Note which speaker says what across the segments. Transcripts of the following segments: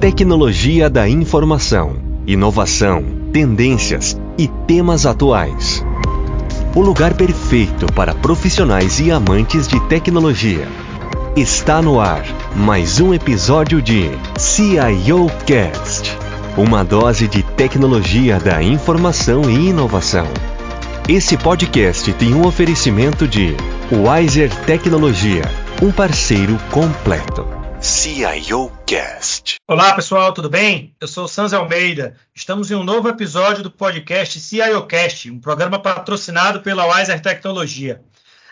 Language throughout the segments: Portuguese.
Speaker 1: tecnologia da informação, inovação, tendências e temas atuais. O lugar perfeito para profissionais e amantes de tecnologia. Está no ar mais um episódio de CIO Cast, uma dose de tecnologia da informação e inovação. Esse podcast tem um oferecimento de Wiser Tecnologia, um parceiro completo. CIO Cast.
Speaker 2: Olá pessoal, tudo bem? Eu sou Sanz Almeida. Estamos em um novo episódio do podcast CIO Cast, um programa patrocinado pela Wiser Tecnologia.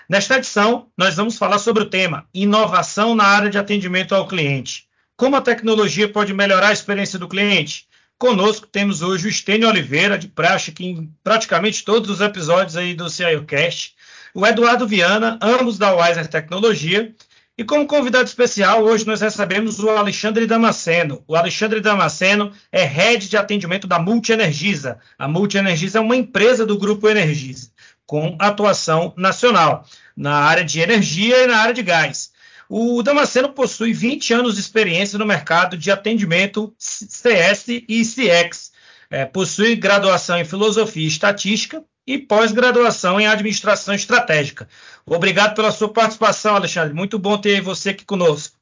Speaker 2: Nesta edição, nós vamos falar sobre o tema inovação na área de atendimento ao cliente. Como a tecnologia pode melhorar a experiência do cliente? Conosco temos hoje o Estênio Oliveira, de praxe, que em praticamente todos os episódios aí do CIOcast, o Eduardo Viana, ambos da Wiser Tecnologia, e como convidado especial, hoje nós recebemos o Alexandre Damasceno. O Alexandre Damasceno é head de atendimento da Multienergiza. A Multienergiza é uma empresa do grupo Energisa, com atuação nacional na área de energia e na área de gás. O Damasceno possui 20 anos de experiência no mercado de atendimento CS e CX. É, possui graduação em filosofia e estatística e pós-graduação em administração estratégica. Obrigado pela sua participação, Alexandre. Muito bom ter você aqui conosco.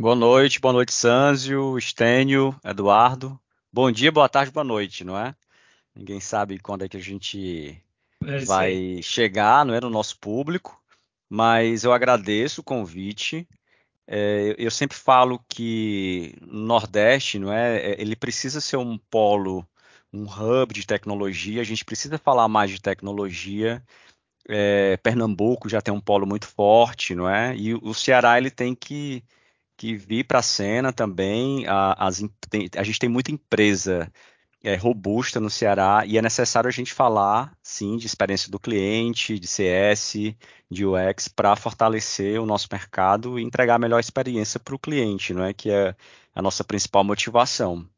Speaker 3: Boa noite, boa noite, Sanzio, Estênio, Eduardo. Bom dia, boa tarde, boa noite, não é? Ninguém sabe quando é que a gente é vai chegar, não é, no nosso público mas eu agradeço o convite. É, eu sempre falo que o Nordeste, não é, é, ele precisa ser um polo, um hub de tecnologia. A gente precisa falar mais de tecnologia. É, Pernambuco já tem um polo muito forte, não é? E o Ceará ele tem que, que vir para a cena também. A, as, tem, a gente tem muita empresa é, robusta no Ceará e é necessário a gente falar, sim, de experiência do cliente, de CS, de UX, para fortalecer o nosso mercado e entregar a melhor experiência para o cliente, não é? Que é a nossa principal motivação.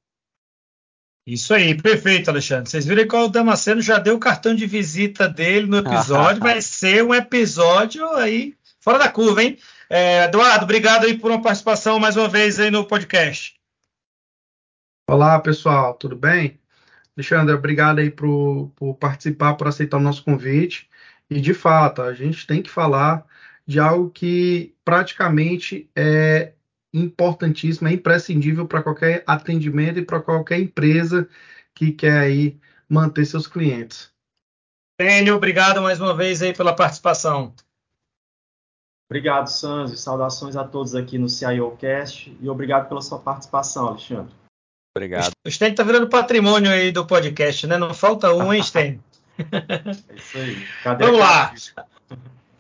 Speaker 2: Isso aí, perfeito, Alexandre. Vocês viram que o Damasceno já deu o cartão de visita dele no episódio. vai ser um episódio aí fora da curva, hein? É, Eduardo, obrigado aí por uma participação mais uma vez aí no podcast.
Speaker 4: Olá, pessoal, tudo bem? Alexandre, obrigado aí por, por participar, por aceitar o nosso convite. E, de fato, a gente tem que falar de algo que praticamente é importantíssimo, é imprescindível para qualquer atendimento e para qualquer empresa que quer aí manter seus clientes.
Speaker 2: Tênio, obrigado mais uma vez aí pela participação.
Speaker 5: Obrigado, Sanzio. Saudações a todos aqui no CIOcast e obrigado pela sua participação, Alexandre.
Speaker 2: Obrigado. O Sten tá virando patrimônio aí do podcast, né? Não falta um, hein, Sten?
Speaker 5: é isso aí.
Speaker 2: Cadê Vamos lá.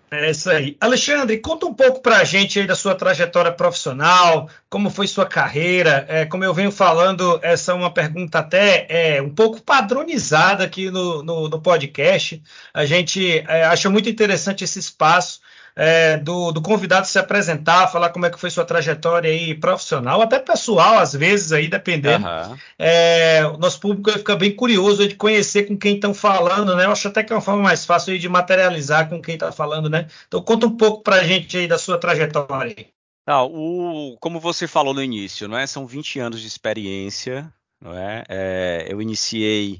Speaker 2: É isso aí. Alexandre, conta um pouco para a gente aí da sua trajetória profissional, como foi sua carreira. É, como eu venho falando, essa é uma pergunta até é, um pouco padronizada aqui no, no, no podcast. A gente é, acha muito interessante esse espaço é, do, do, convidado se apresentar, falar como é que foi sua trajetória aí profissional, até pessoal, às vezes, aí, dependendo. Uhum. É, o nosso público fica bem curioso de conhecer com quem estão falando, né? Eu acho até que é uma forma mais fácil de materializar com quem está falando, né? Então conta um pouco para a gente aí da sua trajetória.
Speaker 3: Ah, o, como você falou no início, não é? São 20 anos de experiência, não é? é eu iniciei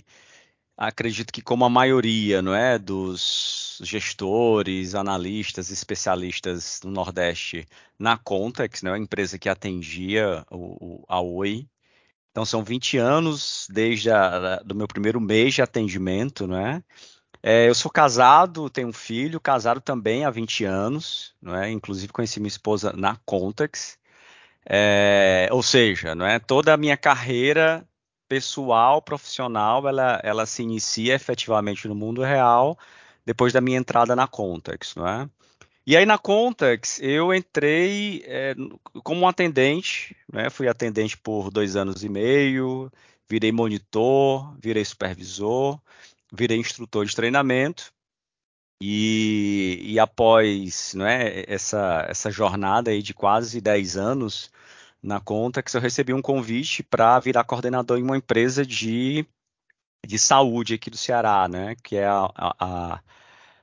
Speaker 3: acredito que como a maioria, não é, dos gestores, analistas, especialistas do Nordeste na Contex, né, a empresa que atendia o, o, a Oi. Então são 20 anos desde a, do meu primeiro mês de atendimento, não é? é? eu sou casado, tenho um filho, casado também há 20 anos, não é? Inclusive conheci minha esposa na Contex. É, ou seja, não é? toda a minha carreira pessoal, profissional, ela, ela se inicia efetivamente no mundo real depois da minha entrada na Contex, não é? E aí na Contex eu entrei é, como um atendente, né? fui atendente por dois anos e meio, virei monitor, virei supervisor, virei instrutor de treinamento e, e após né, essa, essa jornada aí de quase 10 anos, na conta que eu recebi um convite para virar coordenador em uma empresa de, de saúde aqui do Ceará, né? Que é a, a,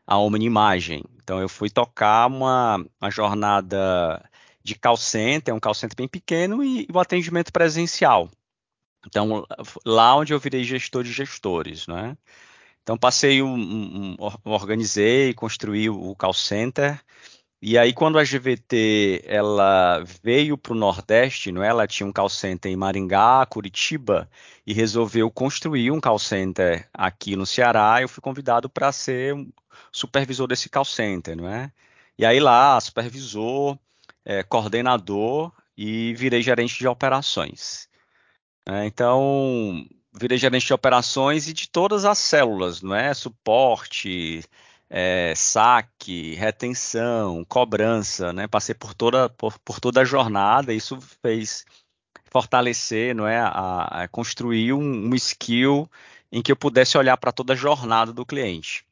Speaker 3: a Omni Imagem. Então eu fui tocar uma, uma jornada de call center, um call center bem pequeno, e, e o atendimento presencial. Então, lá onde eu virei gestor de gestores, né? Então, passei, um, um, organizei, construí o call center, e aí, quando a GVT ela veio para o Nordeste, não é? ela tinha um call center em Maringá, Curitiba, e resolveu construir um call center aqui no Ceará. Eu fui convidado para ser supervisor desse call center, não é? E aí lá, supervisor, é, coordenador e virei gerente de operações. É, então, virei gerente de operações e de todas as células, não é? Suporte, é, saque, retenção, cobrança, né? Passei por toda, por, por toda a jornada, isso fez fortalecer, não é? A, a construir um, um skill em que eu pudesse olhar para toda a jornada do cliente.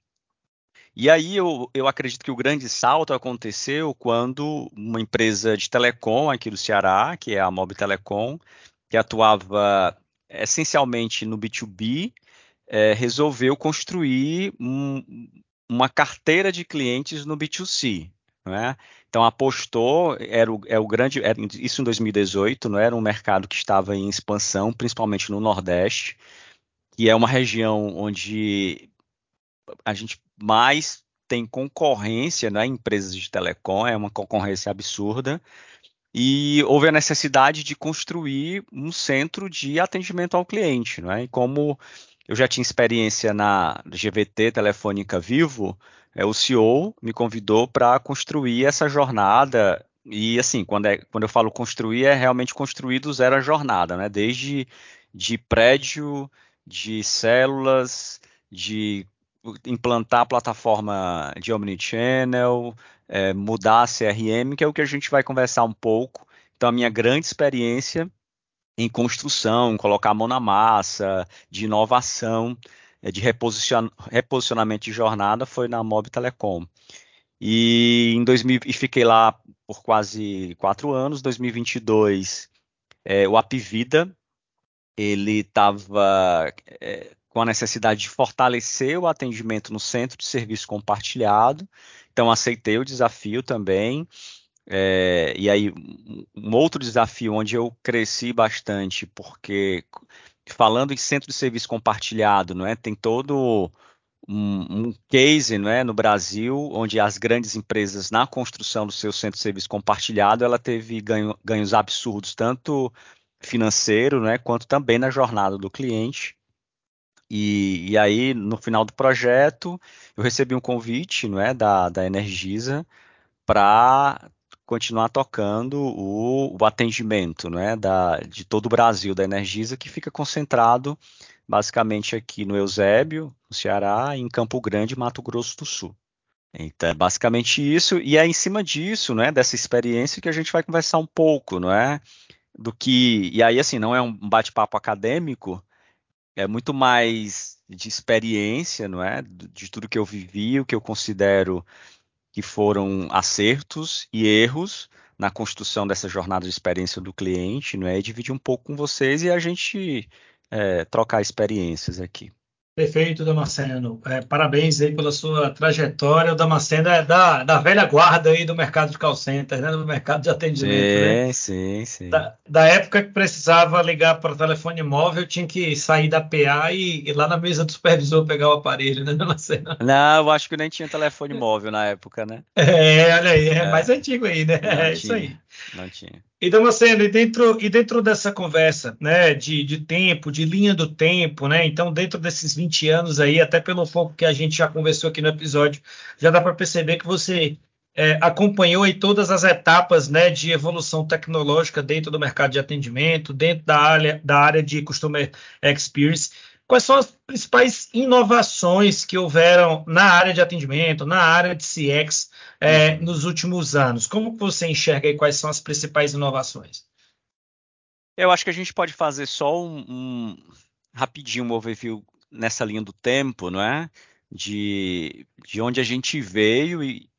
Speaker 3: E aí eu, eu acredito que o grande salto aconteceu quando uma empresa de telecom aqui do Ceará, que é a Mob Telecom, que atuava essencialmente no B2B, é, resolveu construir um, uma carteira de clientes no B2C. Né? Então apostou, era o, é o grande, era, isso em 2018, não era um mercado que estava em expansão, principalmente no Nordeste, que é uma região onde a gente mais tem concorrência, né? Empresas de telecom, é uma concorrência absurda. E houve a necessidade de construir um centro de atendimento ao cliente? E como eu já tinha experiência na GVT Telefônica Vivo, é, o CEO me convidou para construir essa jornada. E assim, quando, é, quando eu falo construir, é realmente construir do zero a jornada, né? Desde de prédio, de células, de implantar a plataforma de omnichannel, é, mudar a CRM, que é o que a gente vai conversar um pouco. Então, a minha grande experiência em construção, colocar a mão na massa, de inovação, eh, de reposicion, reposicionamento de jornada foi na Mob Telecom. E em 2000 e fiquei lá por quase quatro anos. 2022, é, o Apivida ele estava é, com a necessidade de fortalecer o atendimento no centro de serviço compartilhado. Então aceitei o desafio também. É, e aí, um outro desafio onde eu cresci bastante, porque falando em centro de serviço compartilhado, não é? Tem todo um, um, case não é, no Brasil, onde as grandes empresas, na construção do seu centro de serviço compartilhado, ela teve ganho, ganhos absurdos, tanto financeiro, né, quanto também na jornada do cliente. E, e, aí, no final do projeto, eu recebi um convite não é, da, da Energisa para continuar tocando o, o atendimento né, da, de todo o Brasil da Energisa, que fica concentrado basicamente aqui no Eusébio, no Ceará, e em Campo Grande, Mato Grosso do Sul. Então, é basicamente isso, e é em cima disso, né, dessa experiência, que a gente vai conversar um pouco, não é? Do que. E aí, assim, não é um bate-papo acadêmico, é muito mais de experiência, não é? De tudo que eu vivi, o que eu considero que foram acertos e erros na construção dessa jornada de experiência do cliente, não é? E dividir um pouco com vocês e a gente é, trocar experiências aqui.
Speaker 2: Perfeito, Damasceno. É, parabéns aí pela sua trajetória. O Damasceno é da, da velha guarda aí do mercado de call center, né? do mercado de atendimento. Sim,
Speaker 3: né? sim, sim.
Speaker 2: Da, da, época que precisava ligar para o telefone móvel, tinha que sair da PA e ir lá na mesa do supervisor pegar o aparelho, né,
Speaker 3: Damasceno? Não, eu acho que nem tinha telefone móvel na época, né?
Speaker 2: É, olha aí, é, é. mais antigo aí, né? Não é tinha, isso aí.
Speaker 3: Não tinha.
Speaker 2: E Damasceno, e dentro, e dentro dessa conversa, né, de, de tempo, de linha do tempo, né, então dentro desses 20 anos aí, até pelo pouco que a gente já conversou aqui no episódio, já dá para perceber que você é, acompanhou aí todas as etapas, né, de evolução tecnológica dentro do mercado de atendimento, dentro da área, da área de Customer Experience. Quais são as principais inovações que houveram na área de atendimento, na área de CX é, nos últimos anos? Como você enxerga aí quais são as principais inovações?
Speaker 3: Eu acho que a gente pode fazer só um, um rapidinho um overview nessa linha do tempo, não é? De, de onde a gente veio e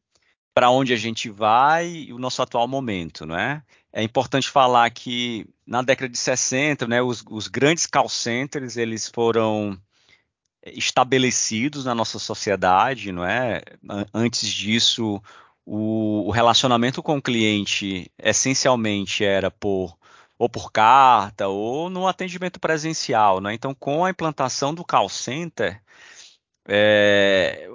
Speaker 3: para onde a gente vai e o nosso atual momento, não é? É importante falar que na década de 60, né, os, os grandes call centers eles foram estabelecidos na nossa sociedade, não é? Antes disso, o, o relacionamento com o cliente essencialmente era por ou por carta ou no atendimento presencial, né? Então, com a implantação do call center, é,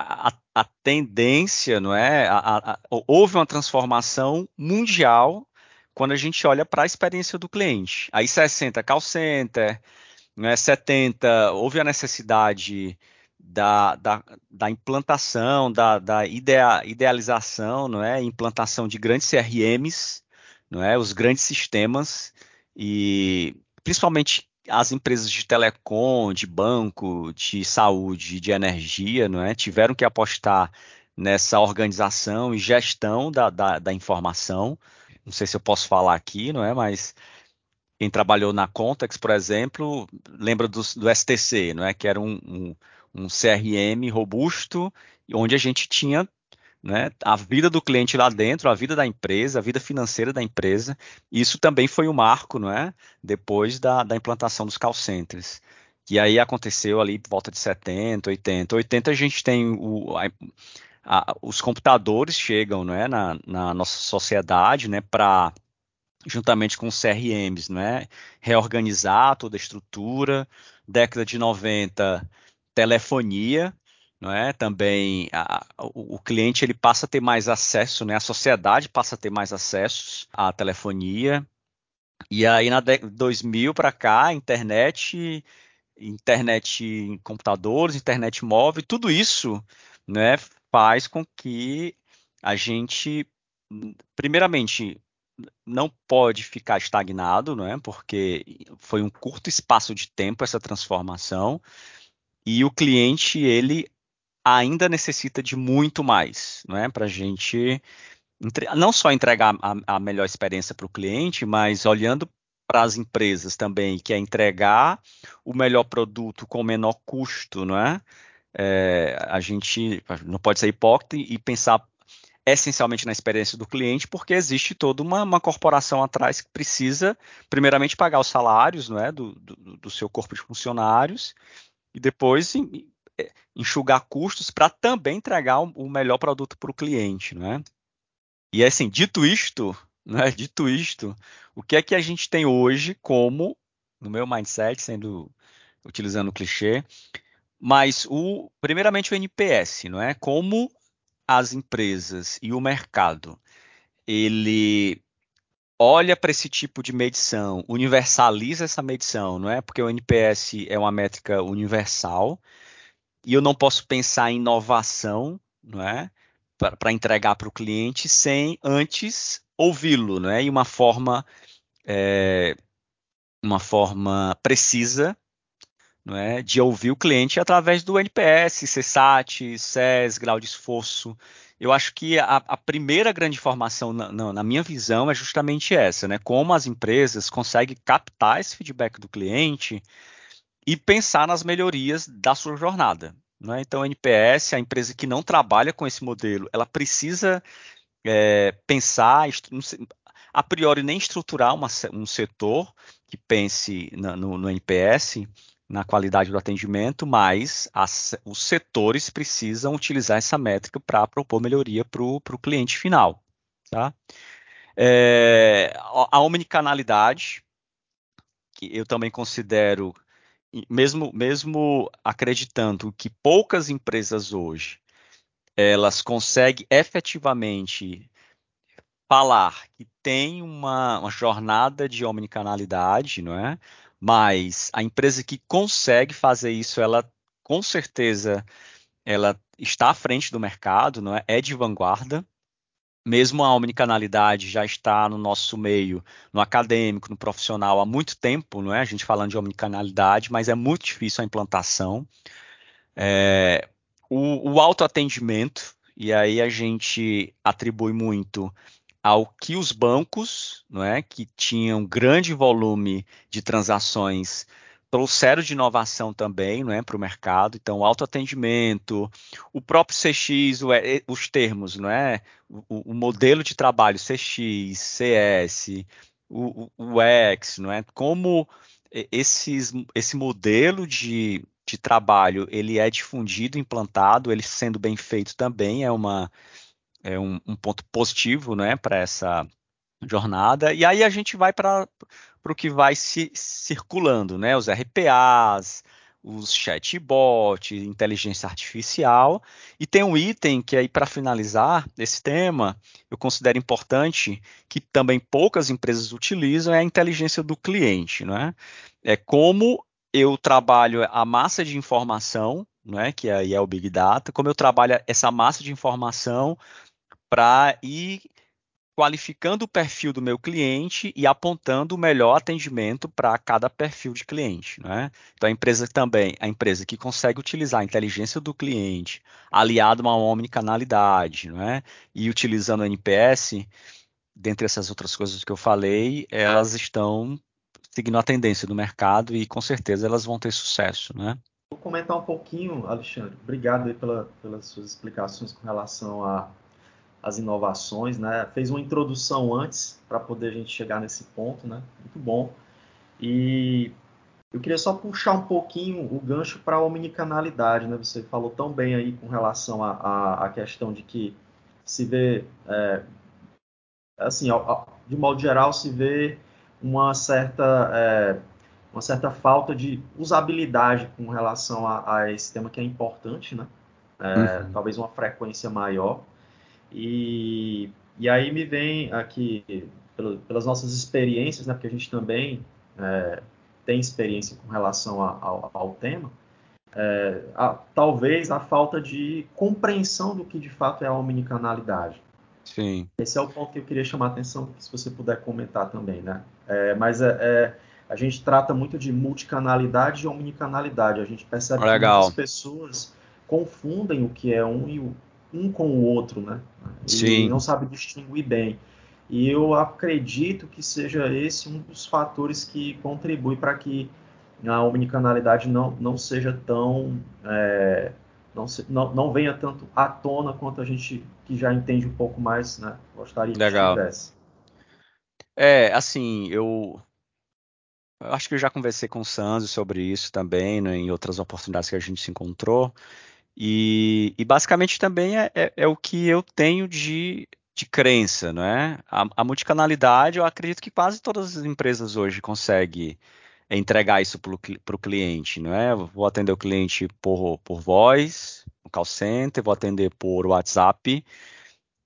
Speaker 3: a, a, tendência, não é? A, a, houve uma transformação mundial quando a gente olha para a experiência do cliente. Aí 60 call center, né? 70 houve a necessidade da, da, da implantação, da, da idea, idealização, não é? Implantação de grandes CRMs, não é? Os grandes sistemas e principalmente as empresas de telecom, de banco, de saúde, de energia, não é? Tiveram que apostar nessa organização e gestão da, da, da informação. Não sei se eu posso falar aqui, não é? Mas quem trabalhou na Contex, por exemplo, lembra do, do STC, não é? Que era um, um, um CRM robusto, onde a gente tinha né, a vida do cliente lá dentro, a vida da empresa, a vida financeira da empresa. Isso também foi um marco, não é? Depois da, da implantação dos call centers. E aí aconteceu ali por volta de 70, 80. 80 a gente tem o, a, a, os computadores chegam não é, na, na nossa sociedade né, para juntamente com os CRMs, é reorganizar toda a estrutura. Década de 90, telefonia, não é? Também a, o, o, cliente ele passa a ter mais acesso, né? A sociedade passa a ter mais acessos à telefonia. E aí na 2000 para cá, internet, internet em computadores, internet móvel, tudo isso, né, faz com que a gente primeiramente não pode ficar estagnado, não é? Porque foi um curto espaço de tempo essa transformação e o cliente ele ainda necessita de muito mais, não é? Para a gente não só entregar a, a melhor experiência para o cliente, mas olhando para as empresas também, que é entregar o melhor produto com o menor custo, não é? é? a gente não pode ser hipócrita e pensar essencialmente na experiência do cliente, porque existe toda uma, uma corporação atrás que precisa, primeiramente, pagar os salários não é? do, do, do seu corpo de funcionários e depois enxugar custos para também entregar o melhor produto para o cliente, né? E assim, dito isto, né? Dito isto, o que é que a gente tem hoje como, no meu mindset, sendo utilizando o clichê, mas o primeiramente o NPS, não é? Como as empresas e o mercado ele olha para esse tipo de medição, universaliza essa medição, não é? Porque o NPS é uma métrica universal e eu não posso pensar em inovação, não é? Para entregar para o cliente sem antes ouvi-lo, não é? E uma forma, é, uma forma precisa, não é? De ouvir o cliente através do NPS, CSAT, SES, grau de esforço. Eu acho que a, a primeira grande informação, na, na, na, minha visão, é justamente essa, né? Como as empresas conseguem captar esse feedback do cliente e pensar nas melhorias da sua jornada. Né? Então, a NPS, a empresa que não trabalha com esse modelo, ela precisa é, pensar, a priori, nem estruturar uma, um setor que pense na, no, no, NPS, na qualidade do atendimento, mas as, os setores precisam utilizar essa métrica para propor melhoria para o cliente final. Tá? É, a omnicanalidade, que eu também considero mesmo, mesmo acreditando que poucas empresas hoje elas conseguem efetivamente falar que tem uma, uma jornada de omnicanalidade, não é? Mas a empresa que consegue fazer isso, ela com certeza ela está à frente do mercado, não é? É de vanguarda mesmo a omnicanalidade já está no nosso meio, no acadêmico, no profissional, há muito tempo, não é? A gente falando de omnicanalidade, mas é muito difícil a implantação. É, o, o autoatendimento, e aí a gente atribui muito ao que os bancos, não é, que tinham grande volume de transações trouxeram de inovação também não é, para o mercado. Então, autoatendimento, o próprio CX, o, os termos, não é? O, o, modelo de trabalho CX, CS, o, o X, não é? Como esses, esse modelo de, de trabalho ele é difundido, implantado, ele sendo bem feito também é uma é um, um ponto positivo né, para essa jornada. E aí a gente vai para o que vai se circulando, né? Os RPAs, os chatbots, inteligência artificial. E tem um item que aí, para finalizar esse tema, eu considero importante, que também poucas empresas utilizam, é a inteligência do cliente. Né? É como eu trabalho a massa de informação, né, que aí é o Big Data, como eu trabalho essa massa de informação para ir qualificando o perfil do meu cliente e apontando o melhor atendimento para cada perfil de cliente. Né? Então a empresa também, a empresa que consegue utilizar a inteligência do cliente aliado a uma omnicanalidade né? e utilizando o NPS, dentre essas outras coisas que eu falei, elas estão seguindo a tendência do mercado e com certeza elas vão ter sucesso. Né?
Speaker 5: Vou comentar um pouquinho, Alexandre. Obrigado pela, pelas suas explicações com relação a as inovações, né? Fez uma introdução antes para poder a gente chegar nesse ponto, né? Muito bom. E eu queria só puxar um pouquinho o gancho para a omnicanalidade, né? Você falou tão bem aí com relação à questão de que se vê, é, assim, de modo geral, se vê uma certa, é, uma certa falta de usabilidade com relação a, a, esse tema que é importante, né? É, uhum. Talvez uma frequência maior. E, e aí me vem aqui, pelo, pelas nossas experiências, né, porque a gente também é, tem experiência com relação a, ao, ao, tema, é, a, talvez a falta de compreensão do que de fato é a omnicanalidade.
Speaker 3: Sim.
Speaker 5: Esse é o ponto que eu queria chamar a atenção, se você puder comentar também, né? É, mas é, é, a gente trata muito de multicanalidade e omnicanalidade. A gente percebe
Speaker 3: Legal.
Speaker 5: que muitas pessoas confundem o que é um e o, um com o outro, né?
Speaker 3: Sim.
Speaker 5: E não sabe distinguir bem. E eu acredito que seja esse um dos fatores que contribui para que a omnicanalidade não, não seja tão. É, não, se, não, não, venha tanto à tona quanto a gente que já entende um pouco mais, né? Gostaria
Speaker 3: Legal.
Speaker 5: que tivesse.
Speaker 3: É, assim, eu, eu acho que eu já conversei com o Sanzo sobre isso também, né, em outras oportunidades que a gente se encontrou. E, e basicamente também é, é, é, o que eu tenho de, de crença, não é? A, a, multicanalidade, eu acredito que quase todas as empresas hoje conseguem entregar isso para o cliente, não é? vou atender o cliente por, por voz, no call center, vou atender por WhatsApp,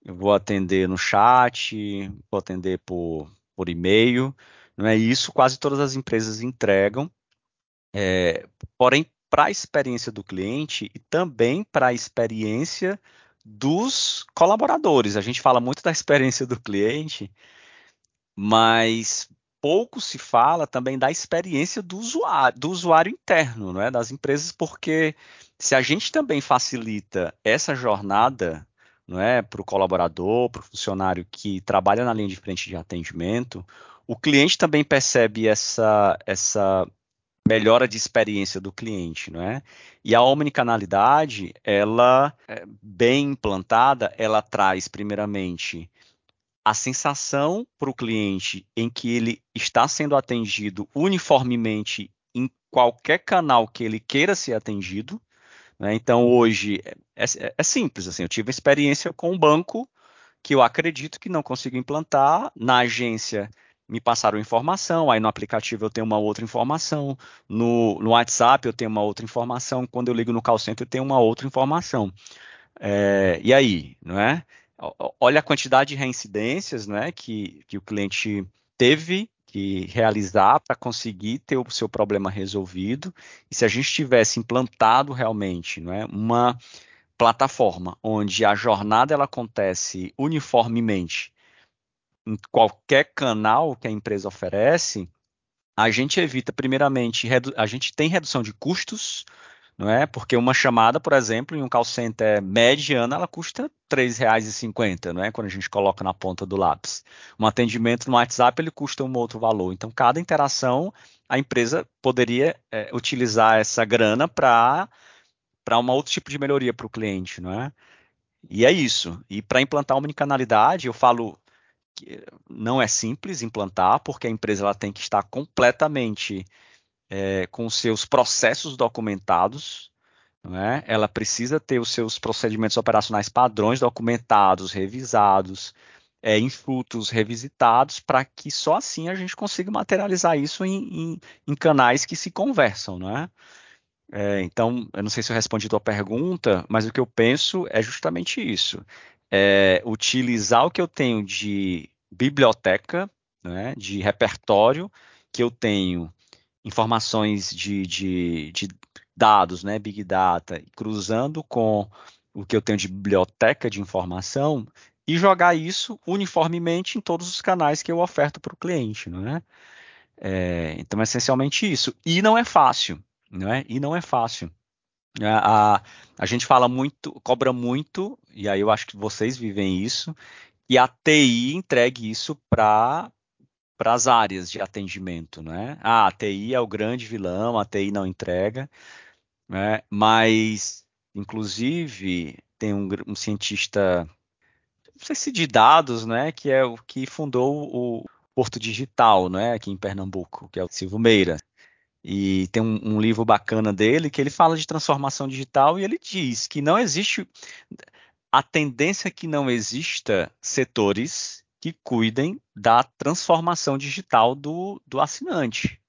Speaker 3: vou atender no chat, vou atender por, por e-mail, não é? Isso quase todas as empresas entregam. É, porém, para a experiência do cliente e também para a experiência dos colaboradores. A gente fala muito da experiência do cliente, mas pouco se fala também da experiência do usuário, do usuário interno, é? das empresas, porque se a gente também facilita essa jornada não é, para o colaborador, para o funcionário que trabalha na linha de frente de atendimento, o cliente também percebe essa, essa melhora de experiência do cliente, não é? E a omnicanalidade, ela é bem implantada, ela traz primeiramente a sensação para o cliente em que ele está sendo atendido uniformemente em qualquer canal que ele queira ser atendido. Né? Então hoje é, é, é simples assim. Eu tive experiência com um banco que eu acredito que não consigo implantar na agência me passaram informação, aí no aplicativo eu tenho uma outra informação, no, no WhatsApp eu tenho uma outra informação, quando eu ligo no call center eu tenho uma outra informação. É, e aí, não é? Olha a quantidade de reincidências é, que, que o cliente teve que realizar para conseguir ter o seu problema resolvido. E se a gente tivesse implantado realmente não é, uma plataforma onde a jornada ela acontece uniformemente em qualquer canal que a empresa oferece, a gente evita, primeiramente, a gente tem redução de custos, não é? Porque uma chamada, por exemplo, em um call center mediana, ela custa R$ 3,50, não é? Quando a gente coloca na ponta do lápis. Um atendimento no WhatsApp, ele custa um outro valor. Então, cada interação, a empresa poderia é, utilizar essa grana para para um outro tipo de melhoria para o cliente, não é? E é isso. E para implantar a omnicanalidade, eu falo não é simples implantar, porque a empresa ela tem que estar completamente é, com seus processos documentados. né? ela precisa ter os seus procedimentos operacionais padrões documentados, revisados, é, infutos revisitados, para que só assim a gente consiga materializar isso em, em, em canais que se conversam. Né? É, então, eu não sei se eu respondi a tua pergunta, mas o que eu penso é justamente isso. É, utilizar o que eu tenho de biblioteca, né, de repertório, que eu tenho informações de, de, de dados, né, Big Data, cruzando com o que eu tenho de biblioteca de informação e jogar isso uniformemente em todos os canais que eu oferto para o cliente, é? é? Então, é essencialmente isso. E não é fácil, é? E não é fácil. A, a, a gente fala muito, cobra muito, e aí eu acho que vocês vivem isso, e a TI entregue isso para para as áreas de atendimento, né? Ah, a TI é o grande vilão, a TI não entrega, né? Mas, inclusive, tem um, um cientista, não sei se de dados, né? Que é o que fundou o Porto Digital, né? Aqui em Pernambuco, que é o Silvio Meira. E tem um, um livro bacana dele que ele fala de transformação digital e ele diz que não existe a tendência é que não exista setores que cuidem da transformação digital do, do assinante.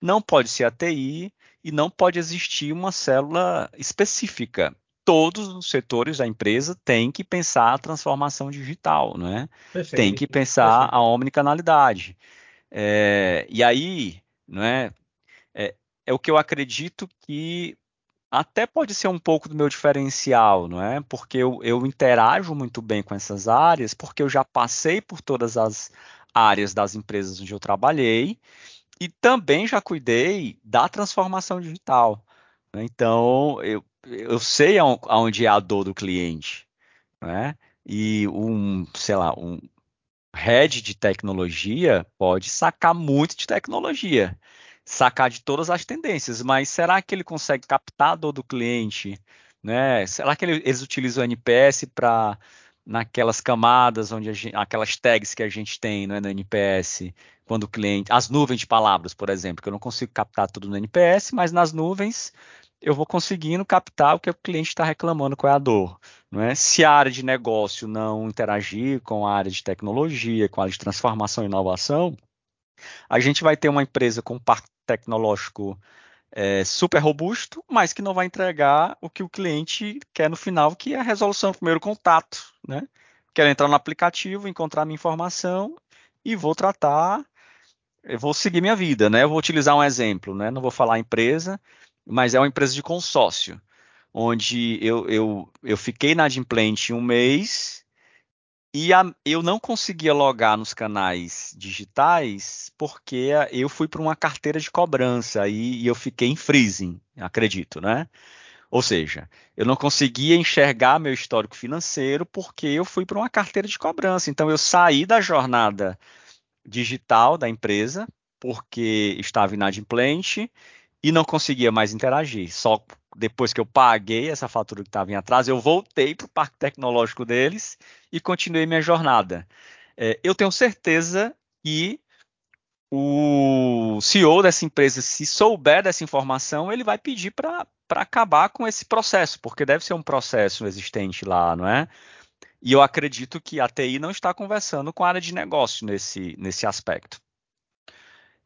Speaker 3: Não pode ser a TI e não pode existir uma célula específica. Todos os setores da empresa têm que pensar a transformação digital, não é? Perfeito, tem que pensar perfeito. a omnicanalidade. É, e aí, não é, é, é o que eu acredito que até pode ser um pouco do meu diferencial, não é? Porque eu, eu interajo muito bem com essas áreas, porque eu já passei por todas as áreas das empresas onde eu trabalhei e também já cuidei da transformação digital. Né? Então, eu, eu sei aonde é a dor do cliente. Né? E um, sei lá, um head de tecnologia pode sacar muito de tecnologia sacar de todas as tendências, mas será que ele consegue captar a dor do cliente? Né? Será que ele, eles utilizam o NPS para naquelas camadas onde gente, aquelas tags que a gente tem né, no NPS, quando o cliente, as nuvens de palavras, por exemplo, que eu não consigo captar tudo no NPS, mas nas nuvens eu vou conseguindo captar o que o cliente está reclamando, qual é a dor. É? Se a área de negócio não interagir com a área de tecnologia, com a área de transformação e inovação, a gente vai ter uma empresa com tecnológico é, super robusto, mas que não vai entregar o que o cliente quer no final, que é a resolução do primeiro contato. Né? Quero entrar no aplicativo, encontrar minha informação e vou tratar, eu vou seguir minha vida. Né? Eu vou utilizar um exemplo, né? não vou falar empresa, mas é uma empresa de consórcio, onde eu, eu, eu fiquei na Adimplente um mês e a, eu não conseguia logar nos canais digitais porque eu fui para uma carteira de cobrança e, e, eu fiquei em freezing, acredito, né? Ou seja, eu não conseguia enxergar meu histórico financeiro porque eu fui para uma carteira de cobrança. Então eu saí da jornada digital da empresa porque estava inadimplente e não conseguia mais interagir. Só depois que eu paguei essa fatura que estava em atraso, eu voltei para o parque tecnológico deles e continuei minha jornada. É, eu tenho certeza que o CEO dessa empresa, se souber dessa informação, ele vai pedir para acabar com esse processo, porque deve ser um processo existente lá, não é? E eu acredito que a TI não está conversando com a área de negócio nesse, nesse aspecto.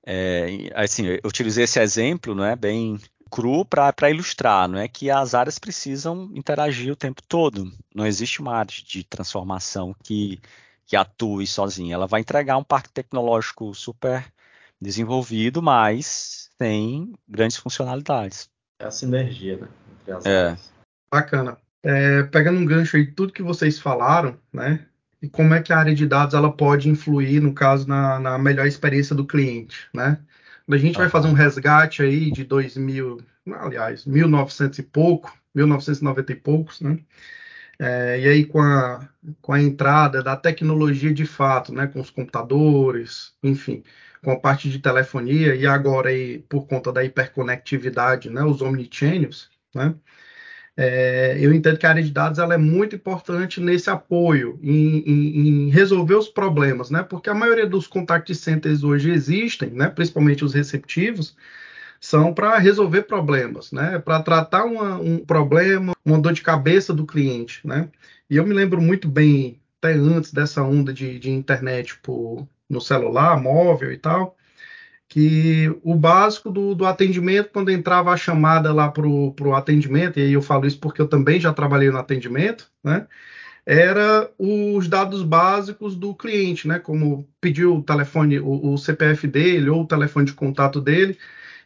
Speaker 3: É, assim, eu utilizei esse exemplo, não é, bem cru para ilustrar, não é que as áreas precisam interagir o tempo todo. Não existe uma área de transformação que, que atue sozinha. Ela vai entregar um parque tecnológico super desenvolvido, mas tem grandes funcionalidades.
Speaker 5: É a sinergia, né?
Speaker 3: Entre as é. áreas.
Speaker 4: Bacana. É, pegando um gancho aí, tudo que vocês falaram, né? E como é que a área de dados ela pode influir, no caso, na, na melhor experiência do cliente, né? A gente vai fazer um resgate aí de 2000, aliás, 1900 e pouco, 1990 e poucos, né? É, e aí com a, com a entrada da tecnologia de fato, né, com os computadores, enfim, com a parte de telefonia e agora aí por conta da hiperconectividade, né, os omnichannels, né, é, eu entendo que a área de dados ela é muito importante nesse apoio, em, em, em, resolver os problemas, né? Porque a maioria dos contact centers hoje existem, né? Principalmente os receptivos, são para resolver problemas, né? Para tratar uma, um problema, uma dor de cabeça do cliente, né? E eu me lembro muito bem, até antes dessa onda de, de internet no celular, móvel e tal, que o básico do, do atendimento, quando entrava a chamada lá para o atendimento, e aí eu falo isso porque eu também já trabalhei no atendimento, né? Era os dados básicos do cliente, né? Como pedir o telefone, o, o CPF dele ou o telefone de contato dele,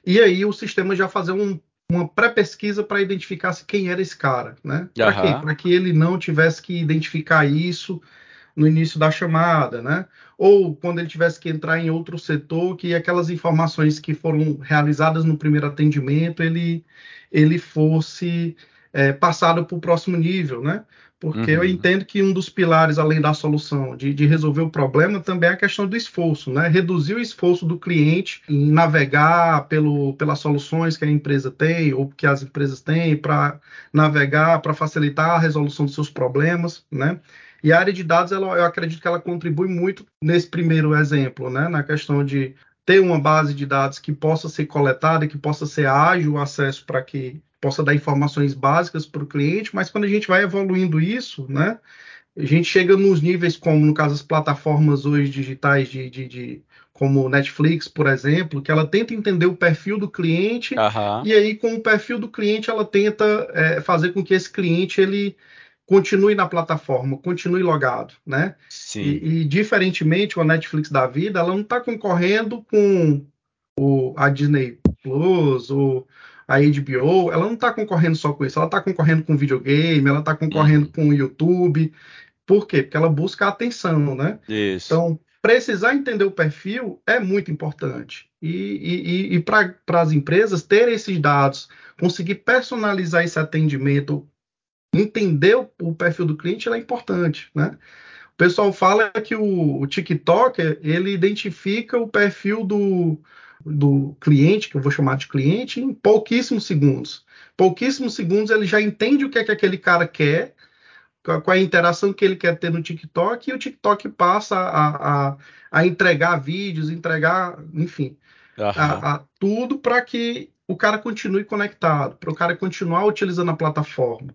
Speaker 4: e aí o sistema já fazer um, uma pré-pesquisa para identificar se quem era esse cara, né? Para que ele não tivesse que identificar isso no início da chamada, né? Ou quando ele tivesse que entrar em outro setor, que aquelas informações que foram realizadas no primeiro atendimento, ele, ele fosse é, passado para o próximo nível, né? Porque uhum. eu entendo que um dos pilares, além da solução, de, de, resolver o problema, também é a questão do esforço, né? Reduzir o esforço do cliente em navegar pelo, pelas soluções que a empresa tem ou que as empresas têm para navegar, para facilitar a resolução dos seus problemas, né? E a área de dados, ela, eu acredito que ela contribui muito nesse primeiro exemplo, né? Na questão de ter uma base de dados que possa ser coletada, que possa ser ágil o acesso para que possa dar informações básicas para o cliente, mas quando a gente vai evoluindo isso, né, a gente chega nos níveis como, no caso, as plataformas hoje digitais de, de, de como Netflix, por exemplo, que ela tenta entender o perfil do cliente
Speaker 3: uhum.
Speaker 4: e aí com o perfil do cliente ela tenta é, fazer com que esse cliente ele continue na plataforma, continue logado, né?
Speaker 3: Sim.
Speaker 4: E, e diferentemente, a Netflix da vida, ela não está concorrendo com o, a Disney Plus ou a HBO, ela não está concorrendo só com isso, ela está concorrendo com videogame, ela está concorrendo uhum. com o YouTube. Por quê? Porque ela busca a atenção, né?
Speaker 3: Isso.
Speaker 4: Então, precisar entender o perfil é muito importante. E, e, e para as empresas terem esses dados, conseguir personalizar esse atendimento, entender o, o perfil do cliente é importante, né? O pessoal fala que o, o TikTok ele identifica o perfil do, do cliente, que eu vou chamar de cliente, em pouquíssimos segundos. Pouquíssimos segundos ele já entende o que é que aquele cara quer, qual é a interação que ele quer ter no TikTok, e o TikTok passa a, a, a entregar vídeos, entregar, enfim, a, a, tudo para que o cara continue conectado, para o cara continuar utilizando a plataforma.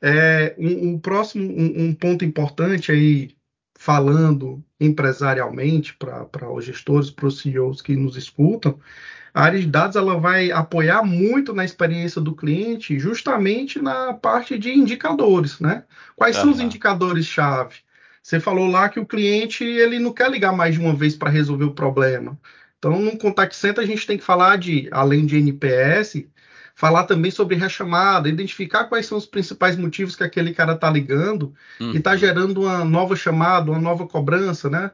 Speaker 4: É, um, um próximo um, um ponto importante aí falando empresarialmente para os gestores, para os CEOs que nos escutam, a área de dados ela vai apoiar muito na experiência do cliente, justamente na parte de indicadores, né? Quais uhum. são os indicadores-chave? Você falou lá que o cliente ele não quer ligar mais de uma vez para resolver o problema. Então, no contact center, a gente tem que falar de, além de NPS, falar também sobre rechamada, identificar quais são os principais motivos que aquele cara está ligando uhum. e está gerando uma nova chamada, uma nova cobrança, né?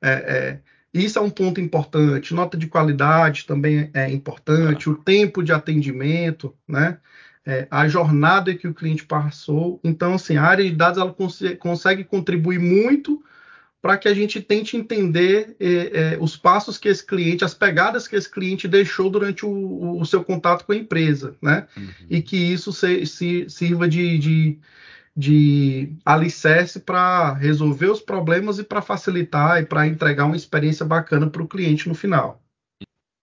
Speaker 4: É, é, isso é um ponto importante. Nota de qualidade também é importante, o tempo de atendimento, né? É, a jornada que o cliente passou. Então, assim, a área de dados ela cons consegue contribuir muito para que a gente tente entender é, é, os passos que esse cliente, as pegadas que esse cliente deixou durante o, o seu contato com a empresa, né? Uhum. E que isso se, se, sirva de, de, de alicerce para resolver os problemas e para facilitar e para entregar uma experiência bacana para o cliente no final.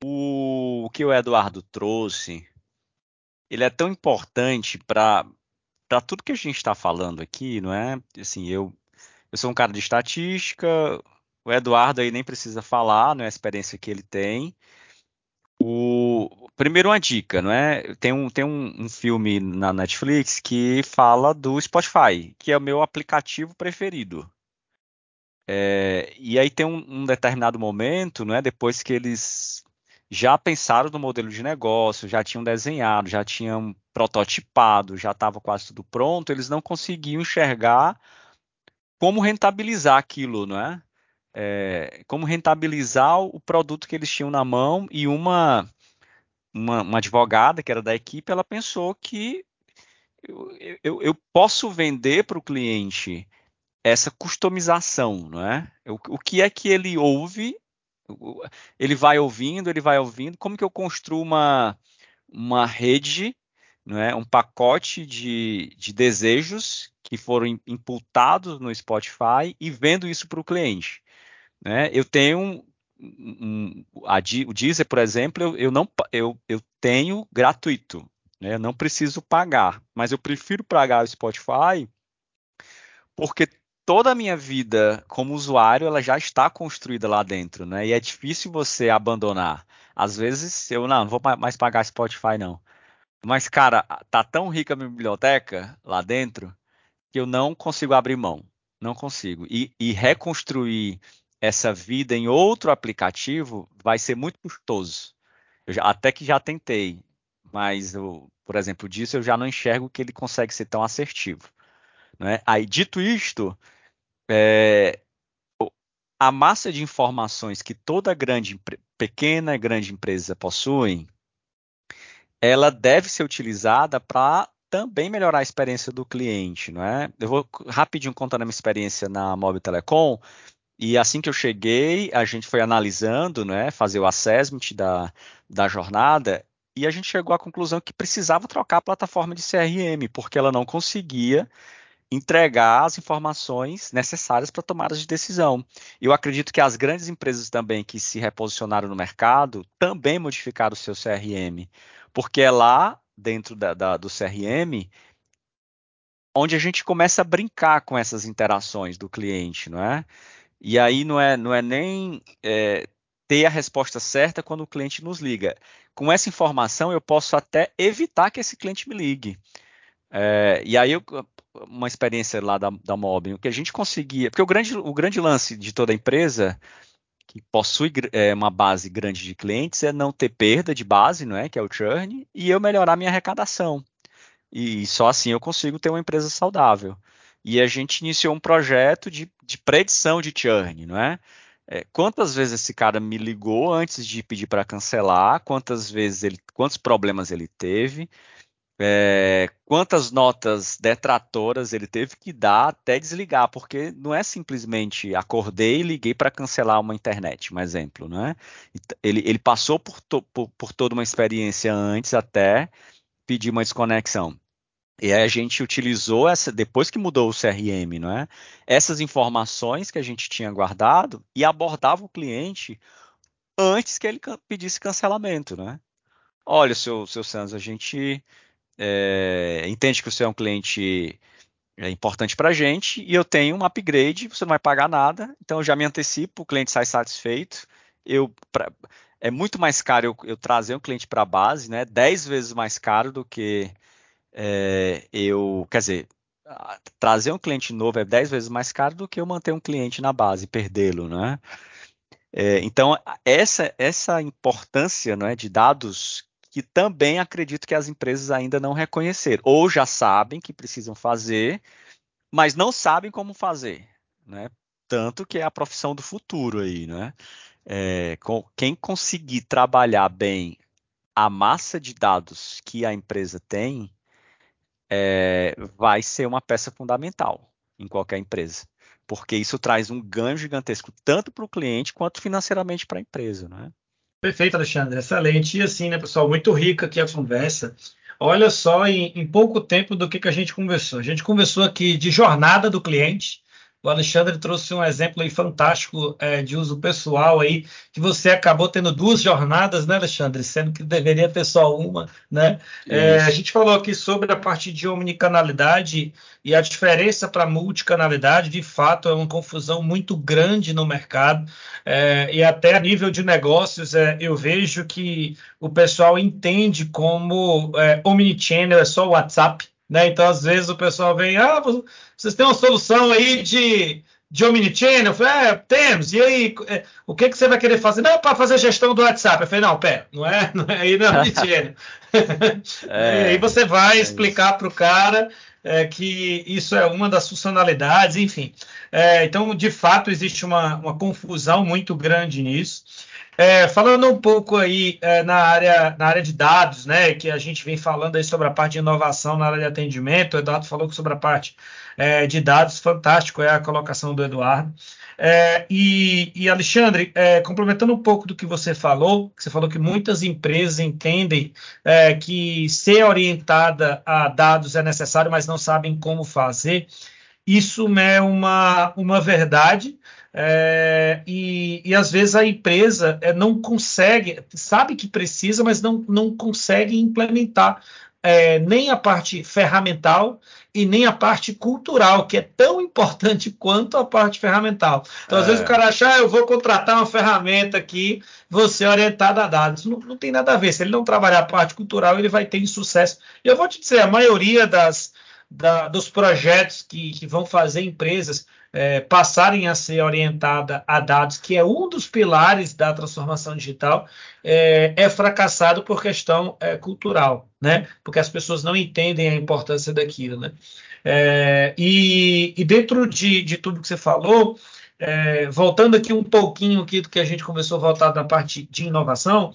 Speaker 3: O, o que o Eduardo trouxe, ele é tão importante para para tudo que a gente está falando aqui, não é? Assim, eu eu sou um cara de estatística, o Eduardo aí nem precisa falar, né, a experiência que ele tem. O, primeiro uma dica, não é? Tem um, tem um, um, filme na Netflix que fala do Spotify, que é o meu aplicativo preferido. É, e aí tem um, um, determinado momento, não é? Depois que eles já pensaram no modelo de negócio, já tinham desenhado, já tinham prototipado, já estava quase tudo pronto, eles não conseguiam enxergar como rentabilizar aquilo, não é? é? como rentabilizar o produto que eles tinham na mão e uma, uma, uma advogada que era da equipe, ela pensou que eu, eu, eu posso vender para o cliente essa customização, não é? O, o que é que ele ouve? Ele vai ouvindo, ele vai ouvindo. Como que eu construo uma, uma rede, não é? Um pacote de, de desejos que foram imputados no Spotify e vendo isso para o cliente. Né? Eu tenho um, a, o Deezer, por exemplo, eu, eu não eu, eu tenho gratuito, né? Eu não preciso pagar, mas eu prefiro pagar o Spotify porque toda a minha vida como usuário ela já está construída lá dentro, né? E é difícil você abandonar. Às vezes eu não, não vou mais pagar Spotify não. Mas cara, tá tão rica a minha biblioteca lá dentro que eu não consigo abrir mão, não consigo. E, e reconstruir essa vida em outro aplicativo vai ser muito custoso. Já, até que já tentei, mas eu, por exemplo, disso eu já não enxergo que ele consegue ser tão assertivo. Né? Aí, dito isto, é, a massa de informações que toda grande, pequena e grande empresa possuem, ela deve ser utilizada para também melhorar a experiência do cliente, não é? Eu vou rapidinho contando a minha experiência na Mob Telecom, e assim que eu cheguei, a gente foi analisando, né, fazer o assessment da, da jornada, e a gente chegou à conclusão que precisava trocar a plataforma de CRM, porque ela não conseguia entregar as informações necessárias para tomadas de decisão. Eu acredito que as grandes empresas também que se reposicionaram no mercado também modificaram o seu CRM, porque é lá dentro da, da, do CRM onde a gente começa a brincar com essas interações do cliente, não é? E aí não é, não é nem é, ter a resposta certa quando o cliente nos liga. Com essa informação eu posso até evitar que esse cliente me ligue. É, e aí, eu, uma experiência lá da, da Mobbing, o que a gente conseguia. Porque o grande, o grande lance de toda empresa que possui é, uma base grande de clientes é não ter perda de base, não é? Que é o churn, e eu melhorar minha arrecadação. E só assim eu consigo ter uma empresa saudável. E a gente iniciou um projeto de, de predição de churn, não é? é? Quantas vezes esse cara me ligou antes de pedir para cancelar? Quantas vezes ele, quantos problemas ele teve? É, quantas notas detratoras ele teve que dar até desligar, porque não é simplesmente acordei e liguei para cancelar uma internet, um exemplo, né? Ele, ele passou por, to, por, por, toda uma experiência antes até pedir uma desconexão. E aí a gente utilizou essa, depois que mudou o CRM, não é? Essas informações que a gente tinha guardado e abordava o cliente antes que ele pedisse cancelamento, né? Olha, seu, seu Santos, a gente é, entende que você é um cliente é importante para a gente e eu tenho um upgrade, você não vai pagar nada, então eu já me antecipo, o cliente sai satisfeito. Eu, pra, é muito mais caro eu, eu trazer um cliente para a base, né? 10 vezes mais caro do que é, eu, quer dizer, trazer um cliente novo é 10 vezes mais caro do que eu manter um cliente na base e perdê-lo, né? É, então, essa, essa importância é, de dados que também acredito que as empresas ainda não reconheceram, ou já sabem que precisam fazer, mas não sabem como fazer, né? Tanto que é a profissão do futuro aí, né? É, com, quem conseguir trabalhar bem a massa de dados que a empresa tem, é, vai ser uma peça fundamental em qualquer empresa, porque isso traz um ganho gigantesco tanto para o cliente quanto financeiramente para a empresa, né?
Speaker 2: Perfeito, Alexandre. Excelente. E assim, né, pessoal, muito rica aqui a conversa. Olha só, em, em pouco tempo do que, que a gente conversou. A gente conversou aqui de jornada do cliente, o Alexandre trouxe um exemplo aí fantástico é, de uso pessoal aí, que você acabou tendo duas jornadas, né, Alexandre? Sendo que deveria ter só uma, né? É, a gente falou aqui sobre a parte de omnicanalidade e a diferença para multicanalidade, de fato, é uma confusão muito grande no mercado. É, e até a nível de negócios, é, eu vejo que o pessoal entende como é, omnichannel é só o WhatsApp, né? Então, às vezes, o pessoal vem, ah, vocês têm uma solução aí de, de Omnichannel? Eu falei, é, temos. E aí, é, o que, que você vai querer fazer? Não, para fazer gestão do WhatsApp. Eu falei, não, pera, não é, não é aí não é Omnichannel. é, e aí você vai é explicar para o cara é, que isso é uma das funcionalidades, enfim. É, então, de fato, existe uma, uma confusão muito grande nisso. É, falando um pouco aí é, na, área, na área de dados, né, que a gente vem falando aí sobre a parte de inovação na área de atendimento, o Eduardo falou sobre a parte é, de dados, fantástico é a colocação do Eduardo. É, e, e, Alexandre, é, complementando um pouco do que você falou, que você falou que muitas empresas entendem é, que ser orientada a dados é necessário, mas não sabem como fazer. isso é uma, uma verdade. É, e, e, às vezes a empresa é, não consegue, sabe que precisa, mas não, não consegue implementar é, nem a parte ferramental e nem a parte cultural, que é tão importante quanto a parte ferramental. Então, às vezes o cara acha, ah, eu vou contratar uma ferramenta aqui, você orientado a dados. Não, não tem nada a ver. Se ele não trabalhar a parte cultural, ele vai ter insucesso. E eu vou te dizer, a maioria das, da, dos projetos que, que, vão fazer empresas é, passarem a ser orientada a dados, que é um dos pilares da transformação digital, é, é fracassado por questão é, cultural, né? Porque as pessoas não entendem a importância daquilo, né? É, e, e, dentro de, de, tudo que você falou, é, voltando aqui um pouquinho aqui do que a gente começou a voltar na parte de inovação,